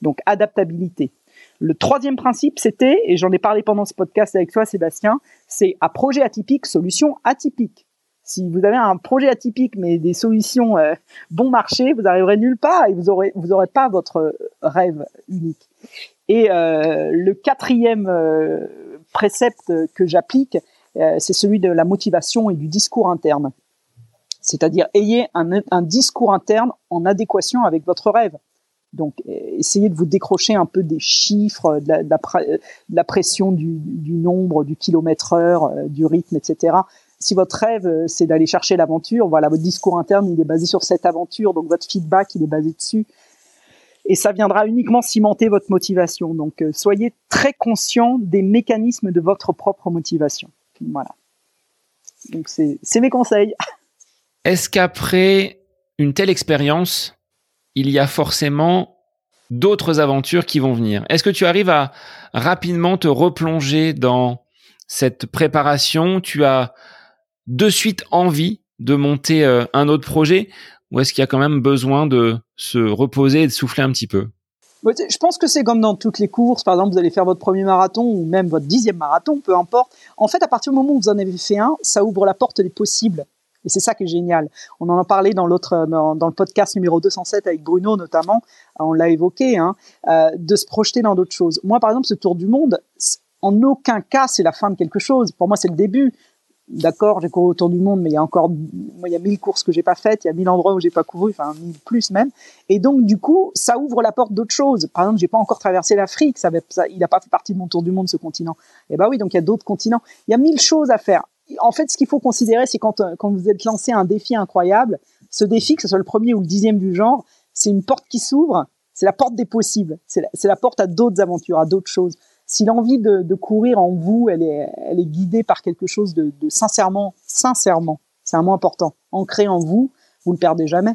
Donc, adaptabilité. Le troisième principe, c'était, et j'en ai parlé pendant ce podcast avec toi, Sébastien, c'est à projet atypique, solution atypique. Si vous avez un projet atypique mais des solutions euh, bon marché, vous arriverez nulle part et vous aurez vous aurez pas votre rêve unique. Et euh, le quatrième euh, précepte que j'applique, c'est celui de la motivation et du discours interne. C'est-à-dire ayez un, un discours interne en adéquation avec votre rêve. Donc, essayez de vous décrocher un peu des chiffres, de la, pression du, nombre, du kilomètre heure, euh, du rythme, etc. Si votre rêve, euh, c'est d'aller chercher l'aventure, voilà, votre discours interne, il est basé sur cette aventure, donc votre feedback, il est basé dessus. Et ça viendra uniquement cimenter votre motivation. Donc, euh, soyez très conscient des mécanismes de votre propre motivation. Voilà. Donc, c'est mes conseils. Est-ce qu'après une telle expérience, il y a forcément d'autres aventures qui vont venir? Est-ce que tu arrives à rapidement te replonger dans cette préparation? Tu as de suite envie de monter euh, un autre projet? Ou est-ce qu'il y a quand même besoin de se reposer et de souffler un petit peu? Je pense que c'est comme dans toutes les courses. Par exemple, vous allez faire votre premier marathon ou même votre dixième marathon, peu importe. En fait, à partir du moment où vous en avez fait un, ça ouvre la porte des possibles. Et c'est ça qui est génial. On en a parlé dans l'autre, dans, le podcast numéro 207 avec Bruno notamment. On l'a évoqué, hein, euh, de se projeter dans d'autres choses. Moi, par exemple, ce tour du monde, en aucun cas c'est la fin de quelque chose. Pour moi, c'est le début. D'accord, j'ai couru autour du monde, mais il y a encore, moi, il y a mille courses que j'ai pas faites, il y a mille endroits où j'ai pas couru, enfin mille plus même. Et donc, du coup, ça ouvre la porte d'autres choses. Par exemple, j'ai pas encore traversé l'Afrique, ça, il n'a pas fait partie de mon tour du monde ce continent. Et eh ben oui, donc il y a d'autres continents. Il y a mille choses à faire en fait, ce qu'il faut considérer, c'est quand, quand vous êtes lancé un défi incroyable, ce défi, que ce soit le premier ou le dixième du genre, c'est une porte qui s'ouvre, c'est la porte des possibles, c'est la, porte à d'autres aventures, à d'autres choses. Si l'envie de, courir en vous, elle est, guidée par quelque chose de, sincèrement, sincèrement, c'est un mot important, ancré en vous, vous ne le perdez jamais.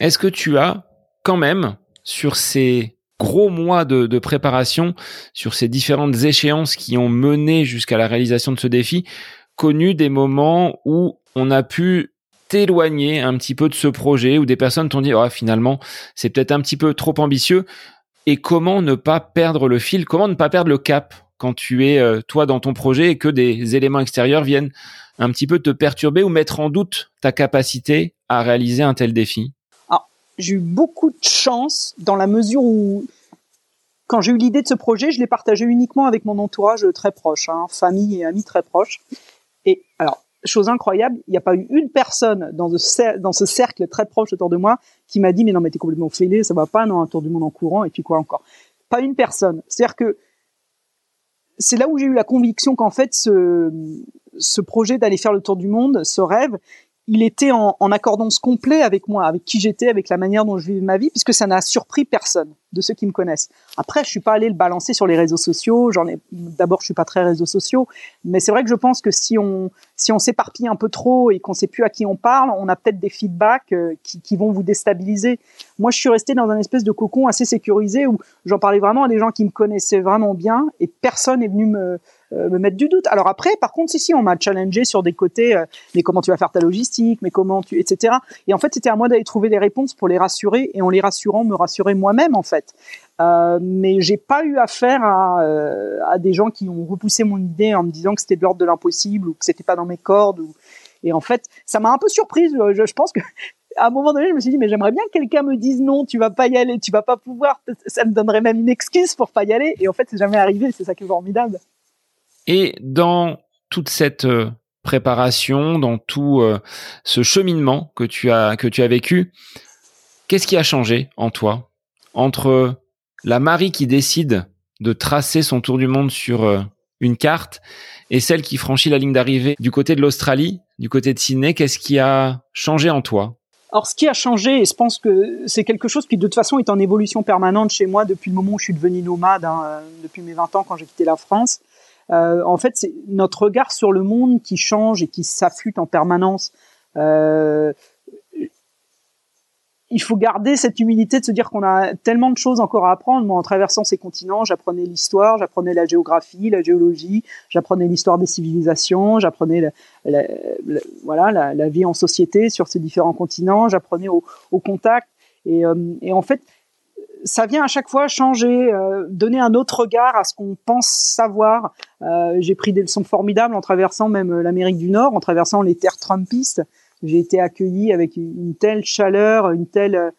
Est-ce que tu as quand même, sur ces gros mois de, de, préparation, sur ces différentes échéances qui ont mené jusqu'à la réalisation de ce défi, connu des moments où on a pu t'éloigner un petit peu de ce projet, où des personnes t'ont dit, oh, finalement, c'est peut-être un petit peu trop ambitieux. Et comment ne pas perdre le fil, comment ne pas perdre le cap quand tu es euh, toi dans ton projet et que des éléments extérieurs viennent un petit peu te perturber ou mettre en doute ta capacité à réaliser un tel défi? J'ai eu beaucoup de chance dans la mesure où quand j'ai eu l'idée de ce projet, je l'ai partagé uniquement avec mon entourage très proche, hein, famille et amis très proches. Chose incroyable, il n'y a pas eu une personne dans ce, dans ce cercle très proche autour de moi qui m'a dit mais non mais t'es complètement fêlé, ça va pas, non un tour du monde en courant et puis quoi encore? Pas une personne. C'est-à-dire que c'est là où j'ai eu la conviction qu'en fait ce, ce projet d'aller faire le tour du monde, ce rêve, il était en, accordance complet avec moi, avec qui j'étais, avec la manière dont je vivais ma vie, puisque ça n'a surpris personne de ceux qui me connaissent. Après, je suis pas allé le balancer sur les réseaux sociaux. J'en ai d'abord, je suis pas très réseaux sociaux, mais c'est vrai que je pense que si on si on s'éparpille un peu trop et qu'on sait plus à qui on parle, on a peut-être des feedbacks euh, qui, vont vous déstabiliser. Moi, je suis resté dans un espèce de cocon assez sécurisé où j'en parlais vraiment à des gens qui me connaissaient vraiment bien et personne est venu me me mettre du doute. Alors après, par contre, si si, on m'a challengé sur des côtés, euh, mais comment tu vas faire ta logistique, mais comment tu, etc. Et en fait, c'était à moi d'aller trouver des réponses pour les rassurer, et en les rassurant, me rassurer moi-même en fait. Euh, mais j'ai pas eu affaire à, euh, à des gens qui ont repoussé mon idée en me disant que c'était de l'ordre de l'impossible ou que c'était pas dans mes cordes. Ou... Et en fait, ça m'a un peu surprise. Je, je pense que à un moment donné, je me suis dit, mais j'aimerais bien que quelqu'un me dise non, tu vas pas y aller, tu vas pas pouvoir. Ça me donnerait même une excuse pour pas y aller. Et en fait, c'est jamais arrivé. C'est ça qui est formidable. Et dans toute cette euh, préparation, dans tout euh, ce cheminement que tu as que tu as vécu, qu'est-ce qui a changé en toi entre la Marie qui décide de tracer son tour du monde sur euh, une carte et celle qui franchit la ligne d'arrivée du côté de l'Australie, du côté de Sydney, qu'est-ce qui a changé en toi? Alors, ce qui a changé, et je pense que c'est quelque chose qui de toute façon est en évolution permanente chez moi depuis le moment où je suis devenu nomade, hein, depuis mes 20 ans quand j'ai quitté la France. Euh, en fait, c'est notre regard sur le monde qui change et qui s'affûte en permanence. Euh, il faut garder cette humilité de se dire qu'on a tellement de choses encore à apprendre. Moi, en traversant ces continents, j'apprenais l'histoire, j'apprenais la géographie, la géologie, j'apprenais l'histoire des civilisations, j'apprenais la, voilà la, vie en société sur ces différents continents, j'apprenais au, contact. Euh, et, en fait, ça vient à chaque fois changer, euh, donner un autre regard à ce qu'on pense savoir. Euh, J'ai pris des leçons formidables en traversant même l'Amérique du Nord, en traversant les terres trumpistes j'ai été accueilli avec une, telle chaleur, une telle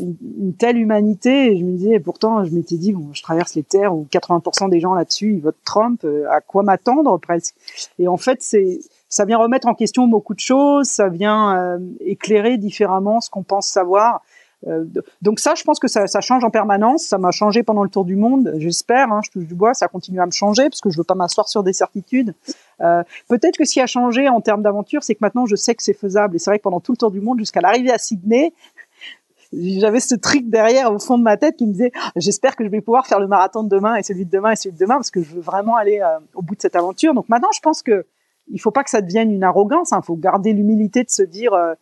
une, telle humanité. Et je me disais, pourtant, je m'étais dit, je traverse les terres où 80% des gens là-dessus, ils votent Trump. Euh, à quoi m'attendre presque? Et en fait, c'est ça vient remettre en question beaucoup de choses. Ça vient euh, éclairer différemment ce qu'on pense savoir. Euh, donc ça, je pense que ça, change en permanence. Ça m'a changé pendant le tour du monde, j'espère. Hein, je touche du bois, ça continue à me changer parce que je veux pas m'asseoir sur des certitudes. Euh, Peut-être que ce qui a changé en termes d'aventure, c'est que maintenant je sais que c'est faisable. Et c'est vrai que pendant tout le tour du monde, jusqu'à l'arrivée à Sydney, j'avais ce truc derrière au fond de ma tête qui me disait j'espère que je vais pouvoir faire le marathon de demain et celui de demain et celui de demain parce que je veux vraiment aller euh, au bout de cette aventure. Donc maintenant, je pense que il faut pas que ça devienne une arrogance. Il hein. faut garder l'humilité de se dire euh,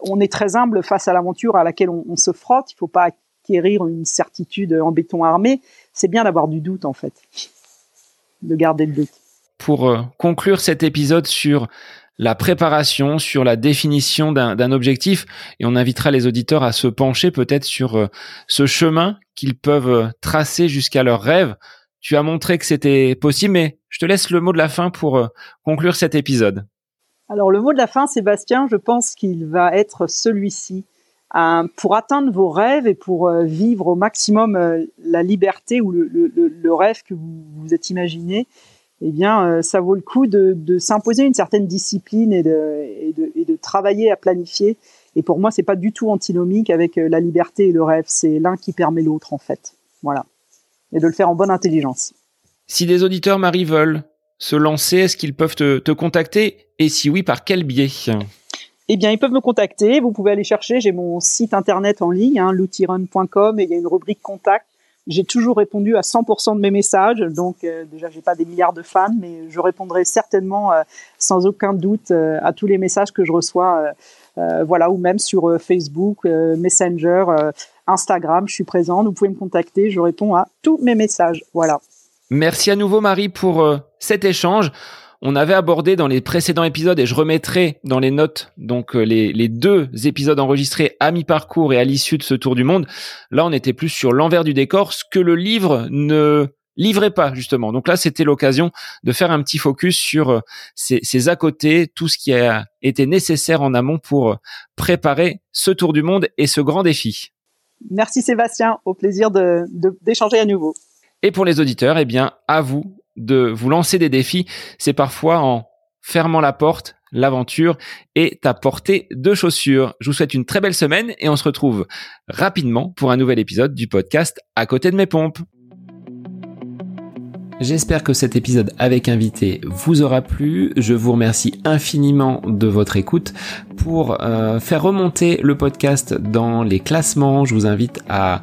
on est très humble face à l'aventure à laquelle on, se frotte. Il faut pas acquérir une certitude en béton armé. C'est bien d'avoir du doute en fait, de garder le doute. Pour euh, conclure cet épisode sur la préparation, sur la définition d'un objectif, et on invitera les auditeurs à se pencher peut-être sur euh, ce chemin qu'ils peuvent euh, tracer jusqu'à leur rêve. Tu as montré que c'était possible, mais je te laisse le mot de la fin pour conclure cet épisode. Alors le mot de la fin, Sébastien, je pense qu'il va être celui-ci. Euh, pour atteindre vos rêves et pour euh, vivre au maximum euh, la liberté ou le, rêve que vous vous êtes imaginé, eh bien, ça vaut le coup de, s'imposer une certaine discipline et de, et, de, et de, travailler à planifier. Et pour moi, c'est pas du tout antinomique avec la liberté et le rêve. C'est l'un qui permet l'autre, en fait. Voilà. Et de le faire en bonne intelligence. Si des auditeurs, Marie, veulent se lancer, est-ce qu'ils peuvent te, te contacter? Et si oui, par quel biais? Eh bien, ils peuvent me contacter. Vous pouvez aller chercher. J'ai mon site internet en ligne, hein, et il y a une rubrique contact. J'ai toujours répondu à 100% de mes messages. Donc, euh, déjà, j'ai pas des milliards de fans, mais je répondrai certainement, euh, sans aucun doute, euh, à tous les messages que je reçois. Euh, voilà, ou même sur Facebook, Messenger, Instagram. Je suis présente. Vous pouvez me contacter. Je réponds à tous mes messages. Voilà. Merci à nouveau Marie pour euh, cet échange. On avait abordé dans les précédents épisodes et je remettrai dans les notes donc euh, les, deux épisodes enregistrés à mi-parcours et à l'issue de ce tour du monde. Là, on était plus sur l'envers du décor, ce que le livre ne livrait pas justement. Donc là, c'était l'occasion de faire un petit focus sur euh, ces, à côté, tout ce qui a été nécessaire en amont pour préparer ce tour du monde et ce grand défi. Merci Sébastien, au plaisir d'échanger à nouveau. Et pour les auditeurs, eh bien, à vous de vous lancer des défis. C'est parfois en fermant la porte, l'aventure est à portée de chaussures. Je vous souhaite une très belle semaine et on se retrouve rapidement pour un nouvel épisode du podcast À côté de mes pompes. J'espère que cet épisode avec invité vous aura plu. Je vous remercie infiniment de votre écoute. Pour euh, faire remonter le podcast dans les classements, je vous invite à